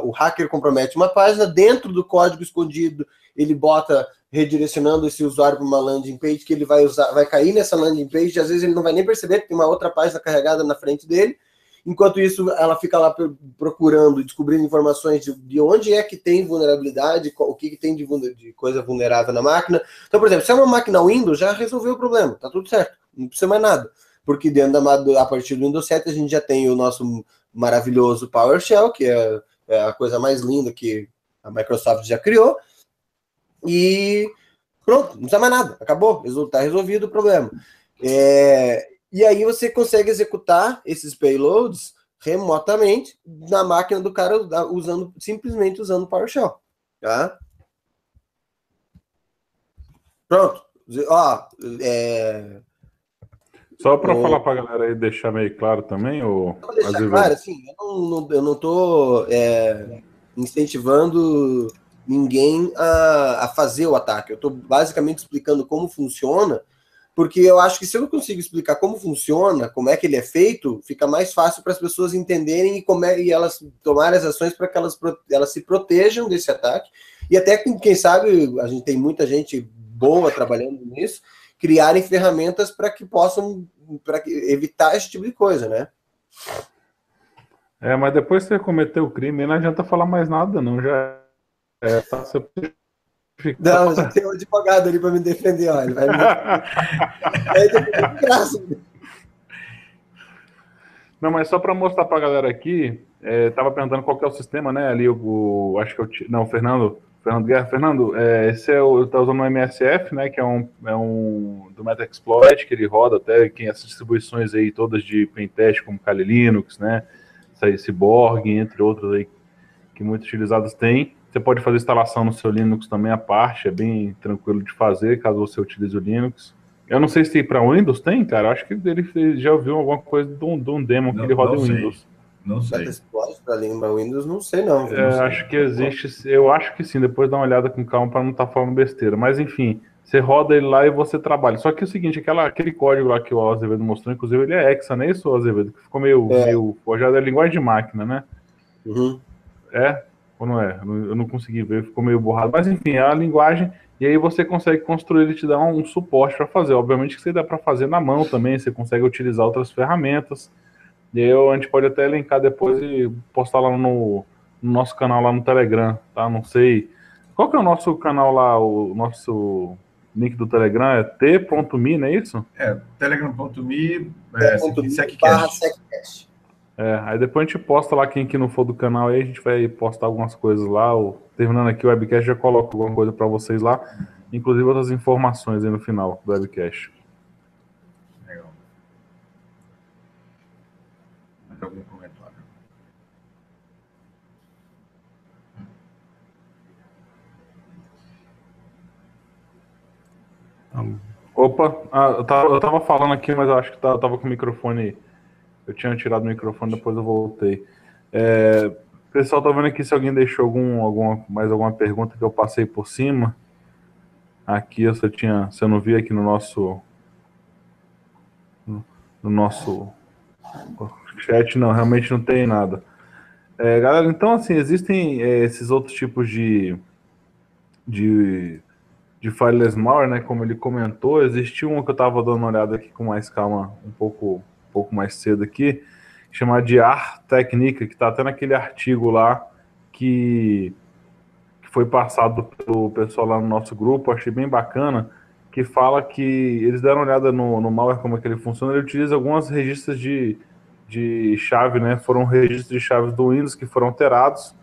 o hacker compromete uma página, dentro do código escondido, ele bota redirecionando esse usuário para uma landing page que ele vai usar, vai cair nessa landing page, às vezes ele não vai nem perceber que tem uma outra página carregada na frente dele, Enquanto isso, ela fica lá procurando, descobrindo informações de, de onde é que tem vulnerabilidade, o que, que tem de, de, coisa vulnerável na máquina. Então, por exemplo, se é uma máquina Windows, já resolveu o problema, tá tudo certo, não precisa mais nada. Porque dentro da, a partir do Windows 7 a gente já tem o nosso maravilhoso PowerShell, que é, é a coisa mais linda que a Microsoft já criou. E pronto, não precisa mais nada, acabou, está resolvido o problema. É, e aí você consegue executar esses payloads remotamente na máquina do cara usando simplesmente usando PowerShell, tá? Pronto. Ó, é... Só para o... falar para a galera aí, deixar meio claro também, ou deixar claro, assim, eu não, eu não tô é, incentivando ninguém a, a fazer o ataque. Eu estou basicamente explicando como funciona porque eu acho que se eu consigo explicar como funciona, como é que ele é feito, fica mais fácil para as pessoas entenderem e, como é, e elas tomarem as ações para que elas, elas se protejam desse ataque. E até, quem sabe, a gente tem muita gente boa trabalhando nisso, criarem ferramentas para que possam para evitar esse tipo de coisa, né? É, mas depois que você cometeu o crime, não adianta falar mais nada, não. Já é, tá, você Não, já tem um advogado ali para me defender, olha. Vai me... Aí depois graça. Não, mas só para mostrar para a galera aqui, é, tava perguntando qual que é o sistema, né? Ali o, o acho que eu não, o Fernando, Fernando Guerra, Fernando, é, esse é o tá usando o MSF, né? Que é um, é um do Metaxploit que ele roda até quem essas distribuições aí todas de pentest como Kali Linux, né? Cyborg, entre outros aí que muito utilizados têm. Você pode fazer instalação no seu Linux também à parte, é bem tranquilo de fazer, caso você utilize o Linux. Eu não sei se para Windows tem, cara. Acho que ele já ouviu alguma coisa de um, de um demo não, que ele roda em Windows. Não sei. Para língua Windows, não sei não. É, não acho que existe, eu acho que sim, depois dá uma olhada com calma para não estar tá falando besteira. Mas enfim, você roda ele lá e você trabalha. Só que é o seguinte, aquela, aquele código lá que o Azevedo mostrou, inclusive ele é hexa, não é isso, Azevedo? Que ficou meio, é. meio forjado, é linguagem de máquina, né? Uhum. É? Ou não é? Eu não consegui ver, ficou meio borrado. Mas enfim, é a linguagem, e aí você consegue construir, ele te dá um, um suporte para fazer. Obviamente que você dá para fazer na mão também, você consegue utilizar outras ferramentas. E aí a gente pode até elencar depois e postar lá no, no nosso canal lá no Telegram, tá? Não sei. Qual que é o nosso canal lá, o nosso link do Telegram é t.me, não é isso? É, telegram.me é, seccast. É, aí depois a gente posta lá, quem que não for do canal aí, a gente vai postar algumas coisas lá. Ou, terminando aqui o webcast, já coloco alguma coisa para vocês lá, inclusive outras informações aí no final do webcast. algum comentário. Opa, ah, eu, tava, eu tava falando aqui, mas eu acho que tava, eu tava com o microfone. Eu tinha tirado o microfone, depois eu voltei. É, pessoal, tá vendo aqui se alguém deixou algum, alguma, mais alguma pergunta que eu passei por cima. Aqui eu só tinha. Eu não vi aqui no nosso. No nosso Chat não, realmente não tem nada. É, galera, então assim, existem é, esses outros tipos de, de, de fileless malware, né? Como ele comentou, existiu um que eu estava dando uma olhada aqui com mais calma, um pouco, pouco mais cedo aqui, chamado de AR Técnica, que está até naquele artigo lá que, que foi passado pelo pessoal lá no nosso grupo, achei bem bacana, que fala que eles deram uma olhada no, no malware, como é que ele funciona, ele utiliza algumas registros de de chave, né? Foram registros de chaves do Windows que foram alterados,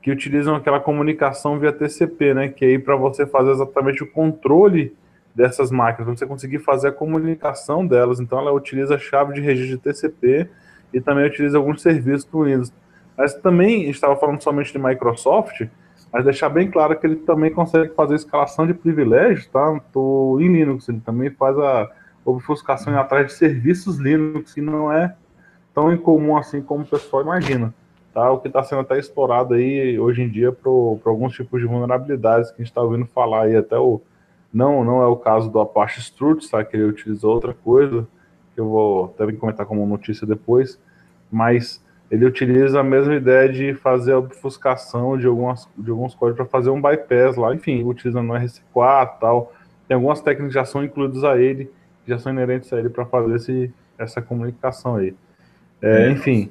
que utilizam aquela comunicação via TCP, né? Que é aí para você fazer exatamente o controle dessas máquinas, para você conseguir fazer a comunicação delas. Então ela utiliza a chave de registro de TCP e também utiliza alguns serviços do Windows. Mas também estava falando somente de Microsoft, mas deixar bem claro que ele também consegue fazer escalação de privilégios, tá? Tô em Linux, ele também faz a obfuscação atrás de serviços Linux, que não é tão incomum assim como o pessoal imagina. Tá? O que está sendo até explorado aí hoje em dia para alguns tipos de vulnerabilidades que a gente está ouvindo falar aí, até o. Não, não é o caso do Apache Struts, tá? que ele utilizou outra coisa, que eu vou até comentar como notícia depois, mas ele utiliza a mesma ideia de fazer a obfuscação de, algumas, de alguns códigos para fazer um bypass lá, enfim, utilizando o RC4 tal. Tem algumas técnicas que já são incluídas a ele, já são inerentes a ele para fazer esse, essa comunicação aí. É, enfim.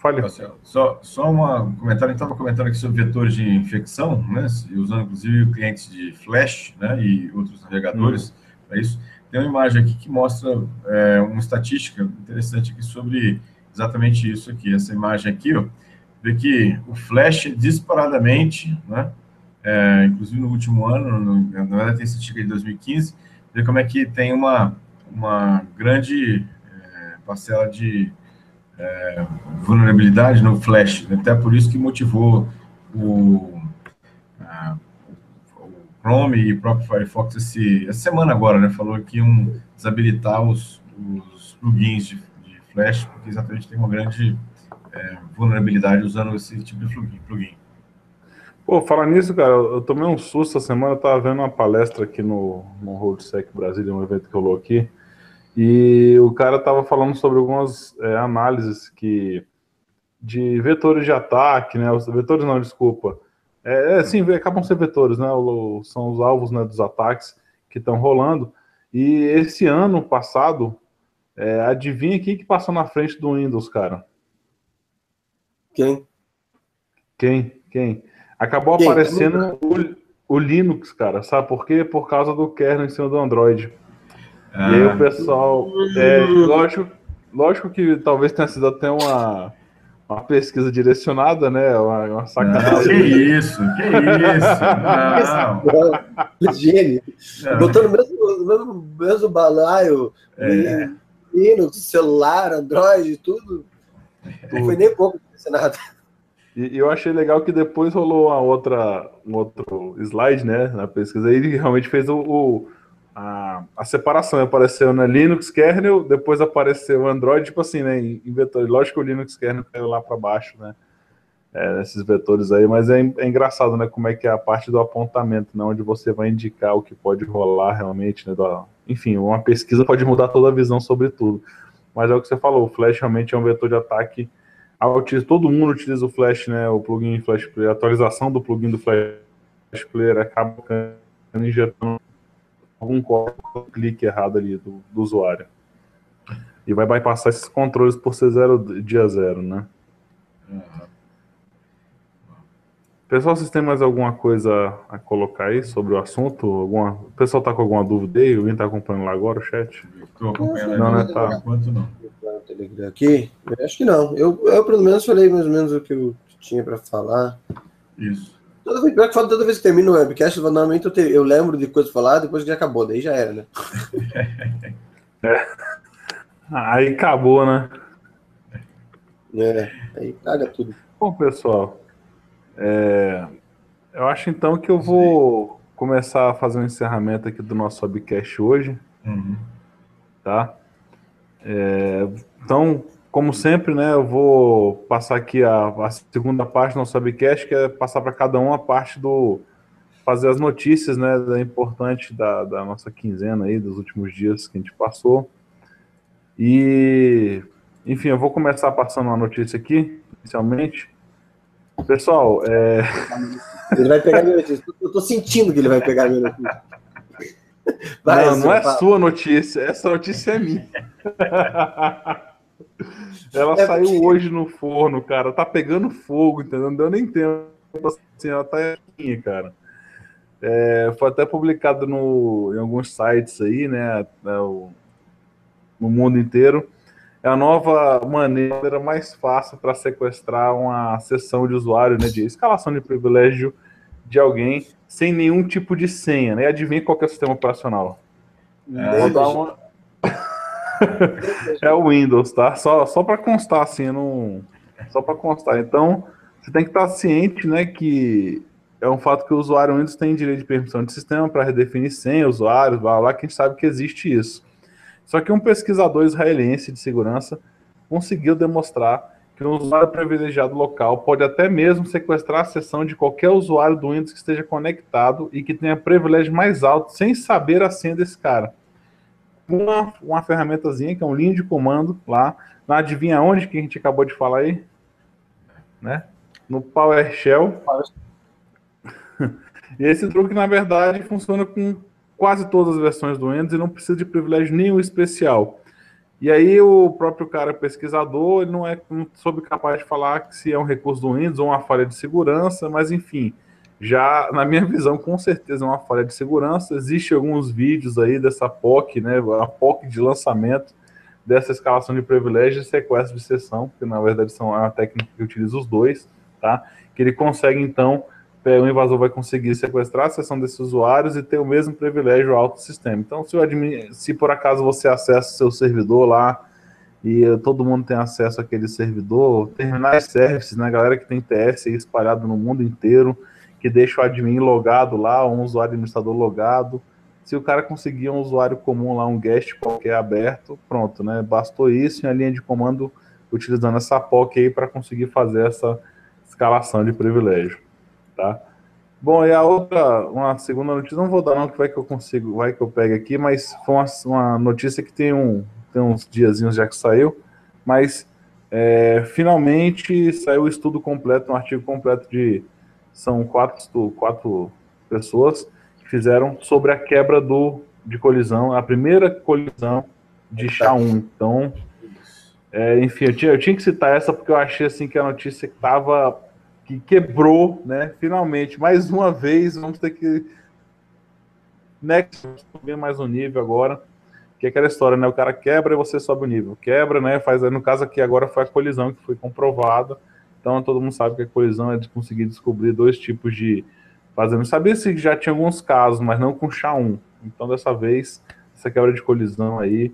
Fale. Só, só uma, um comentário, a gente estava comentando aqui sobre vetores de infecção, né, usando inclusive clientes de Flash né, e outros navegadores hum. para isso. Tem uma imagem aqui que mostra é, uma estatística interessante aqui sobre exatamente isso aqui. Essa imagem aqui, ó, vê que o Flash disparadamente, né, é, inclusive no último ano, no, na verdade tem estatística de 2015, vê como é que tem uma, uma grande parcela de é, vulnerabilidade no Flash. Até por isso que motivou o, a, o Chrome e o próprio Firefox esse, essa semana agora, né? Falou que iam desabilitar os, os plugins de, de, Flash, porque exatamente tem uma grande é, vulnerabilidade usando esse tipo de plugin. plugin. Pô, falar nisso, cara, eu tomei um susto essa semana, eu tava vendo uma palestra aqui no, no RoadSec Brasília, um evento que rolou aqui, e o cara estava falando sobre algumas é, análises que de vetores de ataque, né? Os vetores não, desculpa. É, é sim, acabam sendo vetores, né? O, são os alvos né, dos ataques que estão rolando. E esse ano passado, é, adivinha quem que passou na frente do Windows, cara? Quem? Quem? Quem? Acabou quem? aparecendo o, o Linux, cara. Sabe por quê? Por causa do kernel em cima do Android. Ah. E aí o pessoal. É, lógico, lógico que talvez tenha sido até uma, uma pesquisa direcionada, né? Uma, uma sacanagem. que isso, que isso. Não. Gênio. Botou no mesmo, mesmo, mesmo balaio. É. Linux, celular, Android, tudo. Não foi nem pouco direcionado. E, eu achei legal que depois rolou uma outra, um outro slide, né, na pesquisa, e ele realmente fez o, o a, a, separação. Apareceu na Linux kernel, depois apareceu Android, tipo assim, né, em, vetores. Lógico que o Linux kernel caiu lá para baixo, né, é, esses vetores aí, mas é, é, engraçado, né, como é que é a parte do apontamento, né, onde você vai indicar o que pode rolar realmente, né, do, enfim, uma pesquisa pode mudar toda a visão sobre tudo. Mas é o que você falou, o Flash realmente é um vetor de ataque todo mundo utiliza o Flash, né? O plugin Flash Player, a atualização do plugin do Flash Player acaba injetando algum código, clique errado ali do, do, usuário. E vai bypassar esses controles por ser zero, dia zero, né? Uhum. Pessoal, vocês têm mais alguma coisa a colocar aí sobre o assunto? Alguma... O pessoal está com alguma dúvida aí? Alguém está acompanhando lá agora o chat? Estou acompanhando não, né? Tá. Enquanto não. Telegram aqui? Eu acho que não. Eu, eu, pelo menos, falei mais ou menos o que eu tinha para falar. Isso. Toda vez, que toda vez que termino o webcast, normalmente eu, te, eu lembro de coisas falar, depois que já acabou, daí já era, né? é. Aí acabou, né? É, aí caga tudo. Bom, pessoal, é, eu acho então que eu vou começar a fazer um encerramento aqui do nosso webcast hoje. Uhum. Tá? É, então, como sempre, né, eu vou passar aqui a, a segunda parte do nosso webcast, que é passar para cada um a parte do fazer as notícias, né, da importante da, da nossa quinzena aí, dos últimos dias que a gente passou. E, enfim, eu vou começar passando uma notícia aqui, inicialmente. Pessoal, é... Ele vai pegar minha notícia. Eu tô sentindo que ele vai pegar minha notícia. Vai, não, não é fala. sua notícia, essa notícia é minha. ela é saiu porque... hoje no forno, cara. Tá pegando fogo, entendeu? Não deu nem tempo. Assim, ela tá aqui, cara. É, foi até publicado no, em alguns sites aí, né? É no mundo inteiro. É a nova maneira mais fácil para sequestrar uma sessão de usuário, né? De escalação de privilégio de alguém sem nenhum tipo de senha, né? Adivinha qual é o sistema operacional? É, Vou dar uma... é o Windows, tá? Só, só para constar, assim, não... só para constar. Então, você tem que estar ciente, né, que é um fato que o usuário Windows tem direito de permissão de sistema para redefinir senha, usuários, blá, blá, que a gente sabe que existe isso. Só que um pesquisador israelense de segurança conseguiu demonstrar que um usuário privilegiado local pode até mesmo sequestrar a sessão de qualquer usuário do Windows que esteja conectado e que tenha privilégio mais alto sem saber a senha desse cara. Uma, uma ferramentazinha que é um linha de comando lá, não adivinha onde que a gente acabou de falar aí? Né? No PowerShell. e esse truque, na verdade, funciona com quase todas as versões do Windows e não precisa de privilégio nenhum especial. E aí o próprio cara pesquisador ele não é soube capaz de falar que se é um recurso do Windows ou uma falha de segurança, mas enfim, já na minha visão com certeza é uma falha de segurança. Existem alguns vídeos aí dessa POC, né, a POC de lançamento dessa escalação de privilégios e sequestro de sessão, que na verdade são é uma técnica que utiliza os dois, tá? Que ele consegue então o invasor vai conseguir sequestrar a sessão desses usuários e ter o mesmo privilégio ao sistema. Então, se, admin, se por acaso você acessa o seu servidor lá e todo mundo tem acesso àquele servidor, terminais services, né, galera que tem TS espalhado no mundo inteiro, que deixa o admin logado lá, um usuário administrador logado. Se o cara conseguir um usuário comum lá, um guest qualquer aberto, pronto, né? Bastou isso em a linha de comando utilizando essa POC aí para conseguir fazer essa escalação de privilégio tá? Bom, e a outra, uma segunda notícia, não vou dar não, que vai que eu consigo, vai que eu pegue aqui, mas foi uma, uma notícia que tem, um, tem uns diazinhos já que saiu, mas é, finalmente saiu o estudo completo, um artigo completo de, são quatro, quatro pessoas que fizeram sobre a quebra do, de colisão, a primeira colisão de SHA-1, então, é, enfim, eu tinha, eu tinha que citar essa porque eu achei assim que a notícia estava que quebrou, né? Finalmente, mais uma vez, vamos ter que. Next, subir mais um nível agora. Que é aquela história, né? O cara quebra e você sobe o nível. Quebra, né? Faz, no caso aqui agora foi a colisão que foi comprovada. Então todo mundo sabe que a colisão é de conseguir descobrir dois tipos de fazendo. Sabia se já tinha alguns casos, mas não com SHA-1. Então dessa vez, essa quebra de colisão aí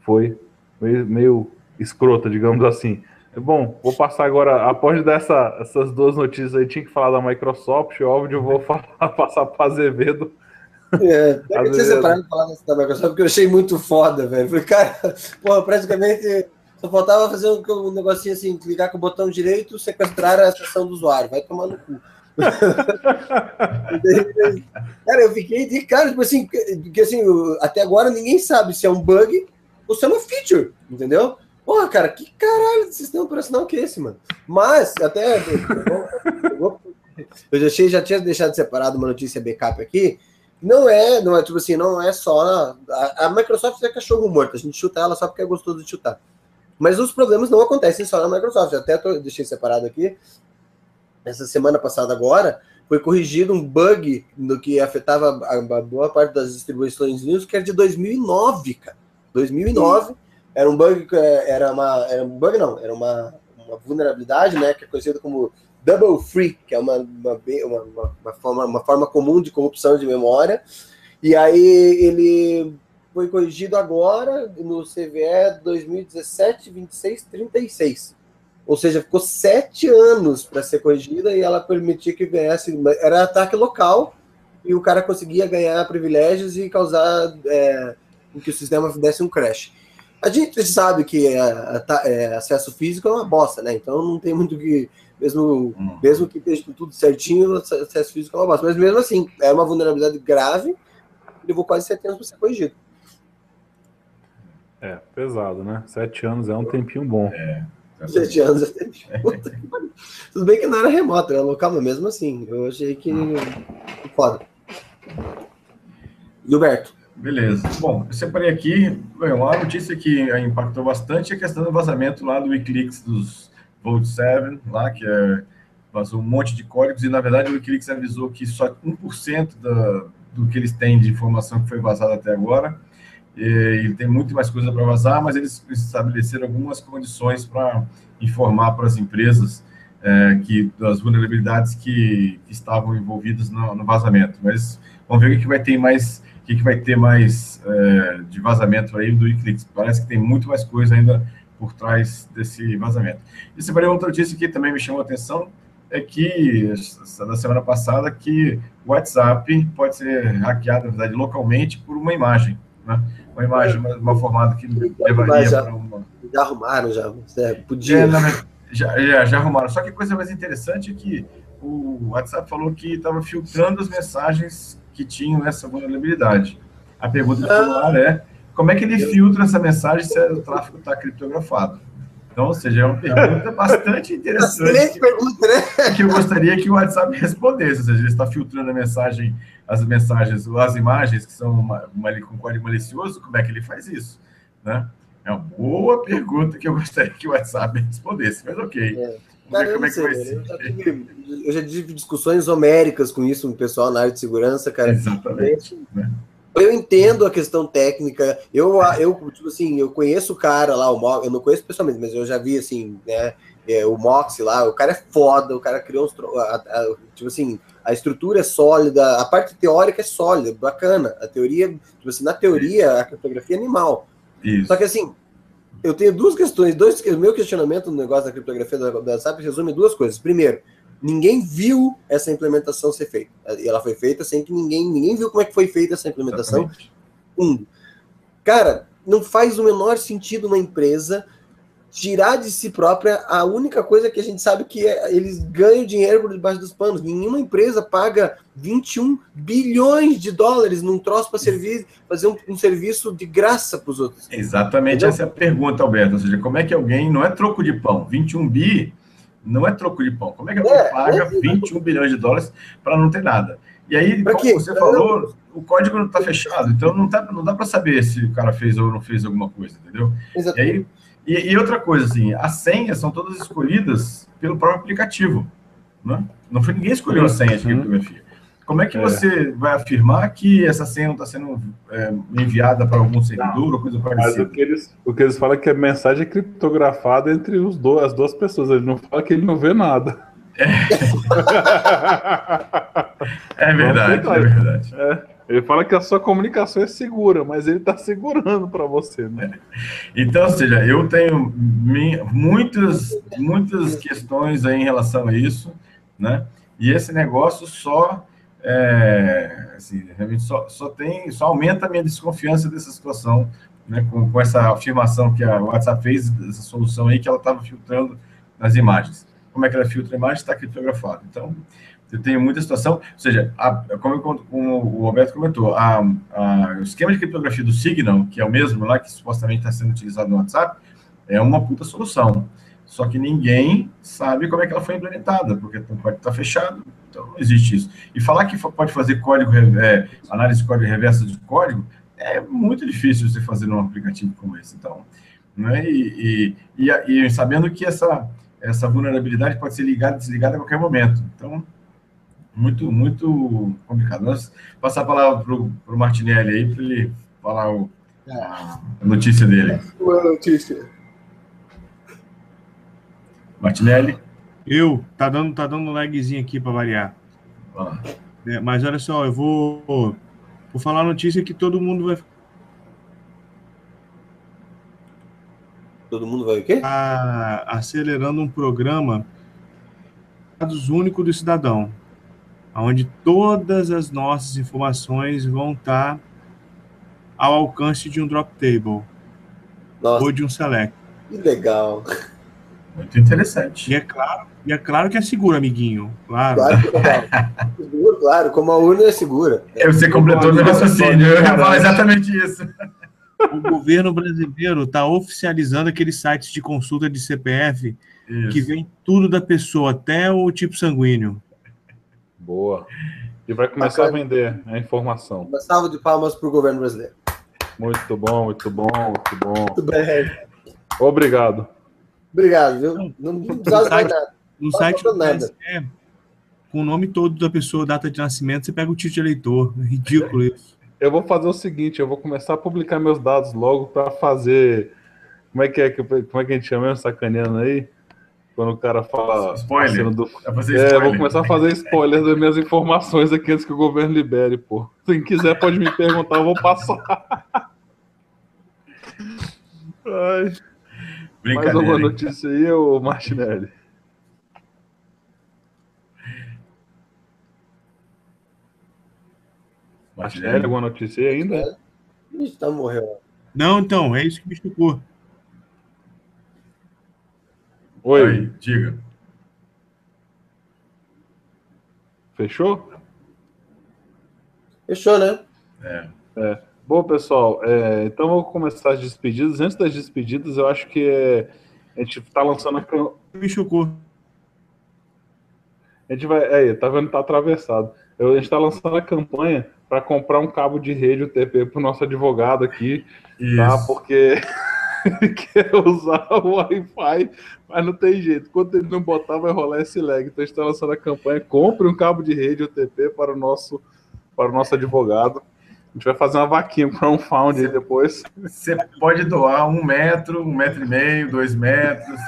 foi meio, meio escrota, digamos assim. Bom, vou passar agora, após dessa, essas duas notícias aí, tinha que falar da Microsoft, óbvio, eu vou falar, passar para Azevedo. É, eu tinha separado falar da Microsoft, porque eu achei muito foda, velho. Falei, cara, porra, praticamente só faltava fazer um, um negocinho assim, clicar com o botão direito, sequestrar a sessão do usuário, vai tomar no cu. cara, eu fiquei de cara, tipo assim, porque assim, até agora ninguém sabe se é um bug ou se é uma feature, entendeu? Porra, cara, que caralho de sistema operacional que é esse, mano? Mas, até. Eu já, achei, já tinha deixado separado uma notícia backup aqui. Não é, não é tipo assim, não é só. A, a Microsoft é cachorro morto, a gente chuta ela só porque é gostoso de chutar. Mas os problemas não acontecem só na Microsoft. Até tô, deixei separado aqui. Essa semana passada agora, foi corrigido um bug no que afetava a, boa parte das distribuições Linux, que era de 2009, cara. 2009. Era um bug, é, era uma, era um bug não, era uma, uma vulnerabilidade, né, que é conhecida como Double Free, que é uma, uma, uma, uma, forma, uma forma comum de corrupção de memória. E aí ele foi corrigido agora no CVE 2017, 26, 36. Ou seja, ficou sete anos para ser corrigida e ela permitia que viesse. Era ataque local e o cara conseguia ganhar privilégios e causar é, que o sistema desse um crash. A gente sabe que é, é, acesso físico é uma bosta, né? Então não tem muito que. Mesmo, hum. mesmo que esteja tudo certinho, acesso físico é uma bosta. Mas mesmo assim, é uma vulnerabilidade grave e levou quase sete anos para ser corrigido. É, pesado, né? Sete anos é um tempinho bom. É. Sete anos é tempinho. Tudo bem que não era remoto, era local, mas mesmo assim, eu achei que. Hum. Foda. Gilberto. Beleza. Bom, eu separei aqui uma notícia que impactou bastante a questão do vazamento lá do Wikileaks dos Vault 7, lá, que é, vazou um monte de códigos, e na verdade o Wikileaks avisou que só 1% da, do que eles têm de informação que foi vazada até agora, e, e tem muito mais coisa para vazar, mas eles estabeleceram algumas condições para informar para as empresas é, que das vulnerabilidades que, que estavam envolvidas no, no, vazamento. Mas vamos ver o que vai ter mais o que, vai ter mais é, de vazamento aí do Wikileaks. Parece que tem muito mais coisa ainda por trás desse vazamento. E separei outra notícia que também me chamou a atenção, é que, na semana passada, que o WhatsApp pode ser hackeado, na verdade, localmente por uma imagem, né? Uma imagem, uma, uma formada que levaria para uma... Já arrumaram, já, é, podia... É, já, já, já arrumaram. Só que a coisa mais interessante é que o WhatsApp falou que estava filtrando as mensagens que tinham essa vulnerabilidade. A pergunta do celular é como é que ele filtra essa mensagem se o tráfego está criptografado? Então, ou seja, é uma pergunta bastante interessante. pergunta, né? Que eu gostaria que o WhatsApp respondesse. Ou seja, ele está filtrando a mensagem, as mensagens, as imagens que são uma, uma, com código malicioso, como é que ele faz isso? Né? É uma boa pergunta que eu gostaria que o WhatsApp respondesse, mas ok. É. Cara, eu, não sei, eu, já tive, eu já tive discussões homéricas com isso com o pessoal na área de segurança, cara. Exatamente. Né? Eu entendo a questão técnica. Eu, eu, tipo assim, eu conheço o cara lá, o Mox, eu não conheço pessoalmente, mas eu já vi assim, né? É, o Mox lá, o cara é foda, o cara criou uns. A, a, tipo assim, a estrutura é sólida, a parte teórica é sólida, bacana. A teoria, tipo assim, na teoria, a criptografia é animal. Isso. Só que assim, eu tenho duas questões, dois, o meu questionamento no negócio da criptografia da, da SAP resume duas coisas. Primeiro, ninguém viu essa implementação ser feita. E ela foi feita sem que ninguém, ninguém viu como é que foi feita essa implementação. Exatamente. Um, cara, não faz o menor sentido uma empresa tirar de si própria a única coisa que a gente sabe que é, eles ganham dinheiro por debaixo dos panos. Nenhuma empresa paga 21 bilhões de dólares num troço para servir, fazer um, um, serviço de graça para os outros. Exatamente Entendeu? essa é a pergunta, Alberto. Ou seja, como é que alguém não é troco de pão? 21 bi não é troco de pão. Como é que alguém é, paga é, 21 bilhões de dólares para não ter nada? E aí, pra como quê? você falou, o código não está fechado, então não, tá, não dá para saber se o cara fez ou não fez alguma coisa, entendeu? Exatamente. E aí e, e, outra coisa, assim, as senhas são todas escolhidas pelo próprio aplicativo. Né? Não foi ninguém escolheu a senha de criptografia. Como é que é. você vai afirmar que essa senha não está sendo é, enviada para algum servidor ou coisa parecida? Mas o que, eles, o que eles falam é que a mensagem é criptografada entre os dois, as duas pessoas. Ele não fala que ele não vê nada. É, é verdade, é verdade. É. Ele fala que a sua comunicação é segura, mas ele está segurando para você, né? Então, ou seja, eu tenho muitas, muitas questões aí em relação a isso, né? E esse negócio só, é, assim, realmente só, só tem, só aumenta a minha desconfiança dessa situação, né? Com, com essa afirmação que a WhatsApp fez, essa solução aí que ela estava filtrando as imagens. Como é que ela filtra a imagem? Está criptografado. Então, eu tenho muita situação, ou seja, a, como, como, o Roberto comentou, a, a, o esquema de criptografia do Signal, que é o mesmo lá que supostamente está sendo utilizado no WhatsApp, é uma puta solução. Só que ninguém sabe como é que ela foi implementada, porque o código está fechado, então não existe isso. E falar que pode fazer código, é, análise de código reversa de código, é muito difícil você fazer num aplicativo como esse. Então, né? e, e, e, e sabendo que essa, essa vulnerabilidade pode ser ligada e desligada a qualquer momento. Então, muito, muito complicado. Vamos passar a palavra para o Martinelli aí, para ele falar o, a notícia dele. Boa notícia. Martinelli? Eu, tá dando, tá dando um lagzinho aqui para variar. Ah. É, mas olha só, eu vou, vou falar a notícia que todo mundo vai. Todo mundo vai o quê? Tá acelerando um programa dados único do cidadão onde todas as nossas informações vão estar ao alcance de um drop table Nossa. ou de um select. Que legal. Muito interessante. E é claro, e é claro que é seguro, amiguinho. Claro. Claro que é seguro, claro, como a urna é segura. É, você completou meu raciocínio, eu ia falar exatamente isso. O governo brasileiro está oficializando aqueles sites de consulta de CPF isso. que vem tudo da pessoa, até o tipo sanguíneo. Boa. E vai começar Bacana. a vender a informação. Uma salva de palmas para o governo brasileiro. Muito bom, muito bom, muito bom. Muito bem. Obrigado. Obrigado, viu? Não, não precisava mais nada. No site do TSE, com o nome todo da pessoa, data de nascimento, você pega o título de eleitor. É ridículo isso. Eu vou fazer o seguinte, eu vou começar a publicar meus dados logo para fazer. Como é que é como é que a gente chama mesmo, sacaneando aí? Quando o cara fala. Spoiler. Do... É, vou começar a fazer spoiler das minhas informações aqui antes que o governo libere, pô. Quem quiser pode me perguntar, eu vou passar. Ai. Mais alguma notícia aí, ô Martinelli? Martinelli, alguma notícia aí ainda? É. Ixi, tá morreu. Não, então, é isso que me chocou. Oi. Aí, diga. Fechou? Fechou, né? É. é. Bom, pessoal, é, então vou começar as despedidas. Antes das despedidas, eu acho que é, a gente está lançando a. Me chocou. A gente vai. É, tá vendo? Tá atravessado. Eu, a gente está lançando a campanha para comprar um cabo de rede UTP para o nosso advogado aqui, tá? Isso. tá? Porque ele quer usar o Wi-Fi, mas não tem jeito. Quando ele não botar, vai rolar esse lag. Então, a gente está lançando a campanha. Compre um cabo de rede UTP para o nosso, para o nosso advogado. A gente vai fazer uma vaquinha para um found aí depois. Você pode doar um metro, um metro e meio, dois metros.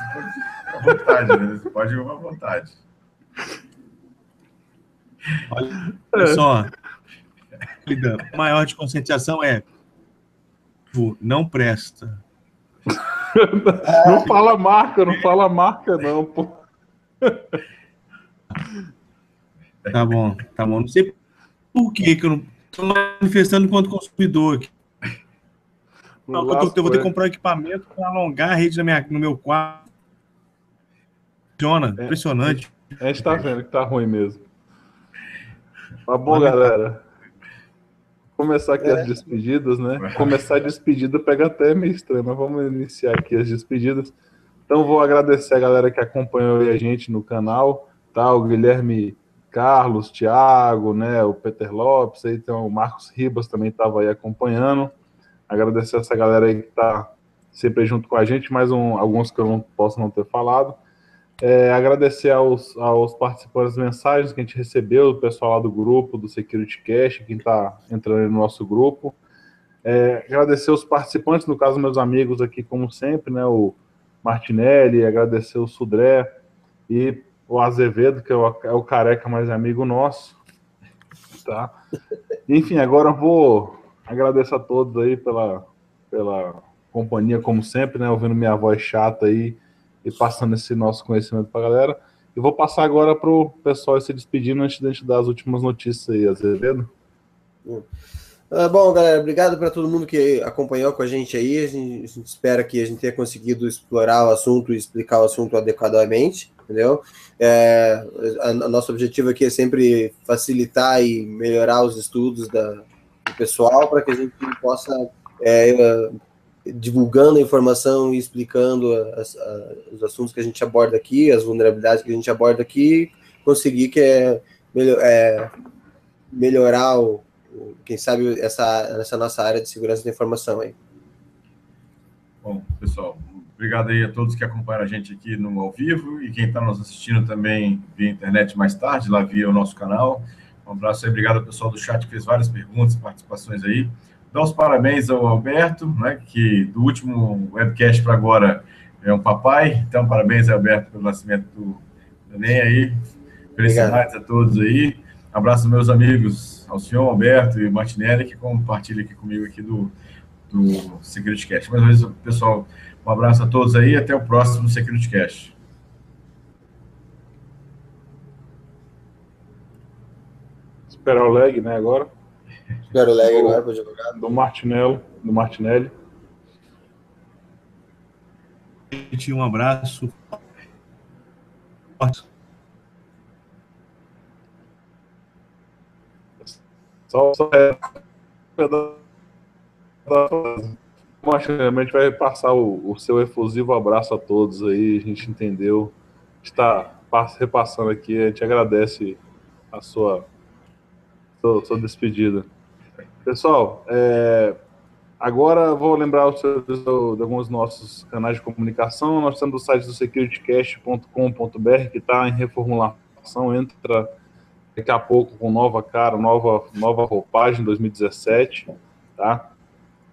À vontade, né? Você pode ir à vontade. Olha só. O maior de conscientização é não presta. não fala marca, não fala marca, não, pô. Tá bom, tá bom. Não sei por que, que eu não estou manifestando enquanto consumidor aqui. Não, eu, tô, eu, vou ter que comprar um equipamento para alongar a rede minha, no meu quarto. Funciona, é, impressionante. A gente tá vendo que tá ruim mesmo. Tá bom, galera começar aqui é. as despedidas, né? Começar a despedida pega até meio estranho, mas vamos iniciar aqui as despedidas. Então vou agradecer a galera que acompanhou a gente no canal, tá? O Guilherme Carlos, Thiago, né? O Peter Lopes, aí tem o Marcos Ribas também estava aí acompanhando. Agradecer essa galera aí que está sempre junto com a gente, mais um, alguns que eu não posso não ter falado. É, agradecer aos, aos participantes das mensagens que a gente recebeu, do pessoal lá do grupo, do Security Cash, quem está entrando no nosso grupo. É, agradecer os participantes, no caso, meus amigos aqui, como sempre, né? O Martinelli, agradecer o Sudré e o Azevedo, que é o, é o careca mais amigo nosso. Tá? Enfim, agora vou agradecer a todos aí pela, pela companhia, como sempre, né? Ouvindo minha voz chata aí e passando esse nosso conhecimento para a galera. E vou passar agora para o pessoal se despedindo antes de a gente dar as últimas notícias aí, Azevedo. Uh, bom, galera, obrigado para todo mundo que acompanhou com a gente aí. A gente, a gente, espera que a gente tenha conseguido explorar o assunto e explicar o assunto adequadamente, entendeu? É, a, a nosso objetivo aqui é sempre facilitar e melhorar os estudos da, do pessoal para que a gente possa é, divulgando a informação e explicando as, os assuntos que a gente aborda aqui, as vulnerabilidades que a gente aborda aqui, conseguir que é, melhor, é melhorar o, quem sabe essa, essa nossa área de segurança da informação aí. Bom, pessoal, obrigado aí a todos que acompanham a gente aqui no ao vivo e quem está nos assistindo também via internet mais tarde, lá via o nosso canal. Um abraço aí, obrigado ao pessoal do chat que fez várias perguntas, participações aí. Dar os parabéns ao Alberto, né, que do último webcast para agora é um papai. Então, parabéns, Alberto, pelo nascimento do neném aí. Felicidades a todos aí. Abraço aos meus amigos, ao senhor Alberto e Martinelli, que compartilham aqui comigo aqui do, do Security Cast. Mais uma vez, pessoal, um abraço a todos aí e até o próximo Security Cast. Esperar o lag, né, agora. Espero o lag agora para jogar. Do Martinello, do Martinelli. Um abraço. Só, só é. A gente vai passar o, o, seu efusivo abraço a todos aí. A gente entendeu. Está repassando aqui. A gente agradece a sua, sua, sua despedida. Pessoal, é, agora vou lembrar os senhores de alguns nossos canais de comunicação. Nós temos o site do securitycast.com.br que está em reformulação, entra daqui a pouco com nova cara, nova, nova roupagem 2017, tá?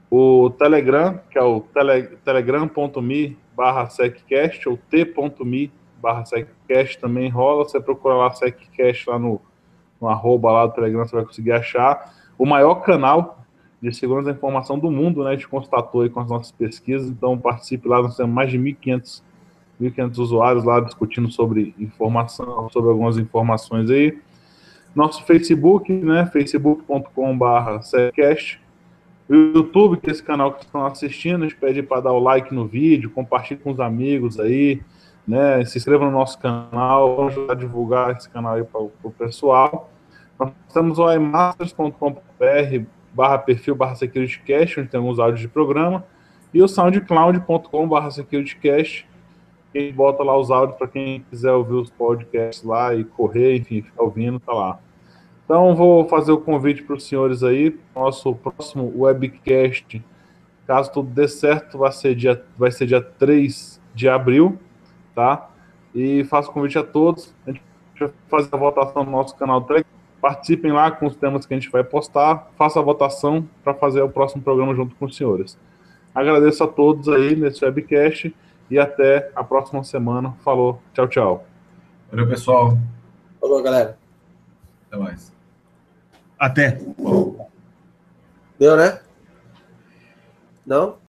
O Telegram, que é o tele, telegram.me barra seccast ou t.me barra seccast também rola. Você procura lá seccast lá no, no arroba lá do Telegram, você vai conseguir achar o maior canal de segurança da informação do mundo, né? A gente constatou aí com as nossas pesquisas, então participe lá, nós temos mais de 1.500 1.500 usuários lá discutindo sobre informação, sobre algumas informações aí. Nosso Facebook, né? facebook.com.br Secast. O YouTube, que é esse canal que estão assistindo, a gente pede para dar o like no vídeo, compartilhe com os amigos aí, né? Se inscreva no nosso canal, vamos ajudar a divulgar esse canal aí para o pessoal. Nós temos o imasters.com.br barra perfil barra securitycast, onde tem alguns áudios de programa, e o soundcloud.com barra securitycast, quem bota lá os áudios para quem quiser ouvir os podcasts lá e correr, enfim, ficar ouvindo, tá lá. Então, vou fazer o convite para os senhores aí. Nosso próximo webcast, caso tudo dê certo, vai ser dia, vai ser dia 3 de abril, tá? E faço convite a todos. A gente vai fazer a votação no nosso canal Telegram Participem lá com os temas que a gente vai postar, faça a votação para fazer o próximo programa junto com os senhores. Agradeço a todos aí nesse webcast e até a próxima semana. Falou, tchau, tchau. Valeu, pessoal. Falou, galera. Até mais. Até. Deu, né? Não?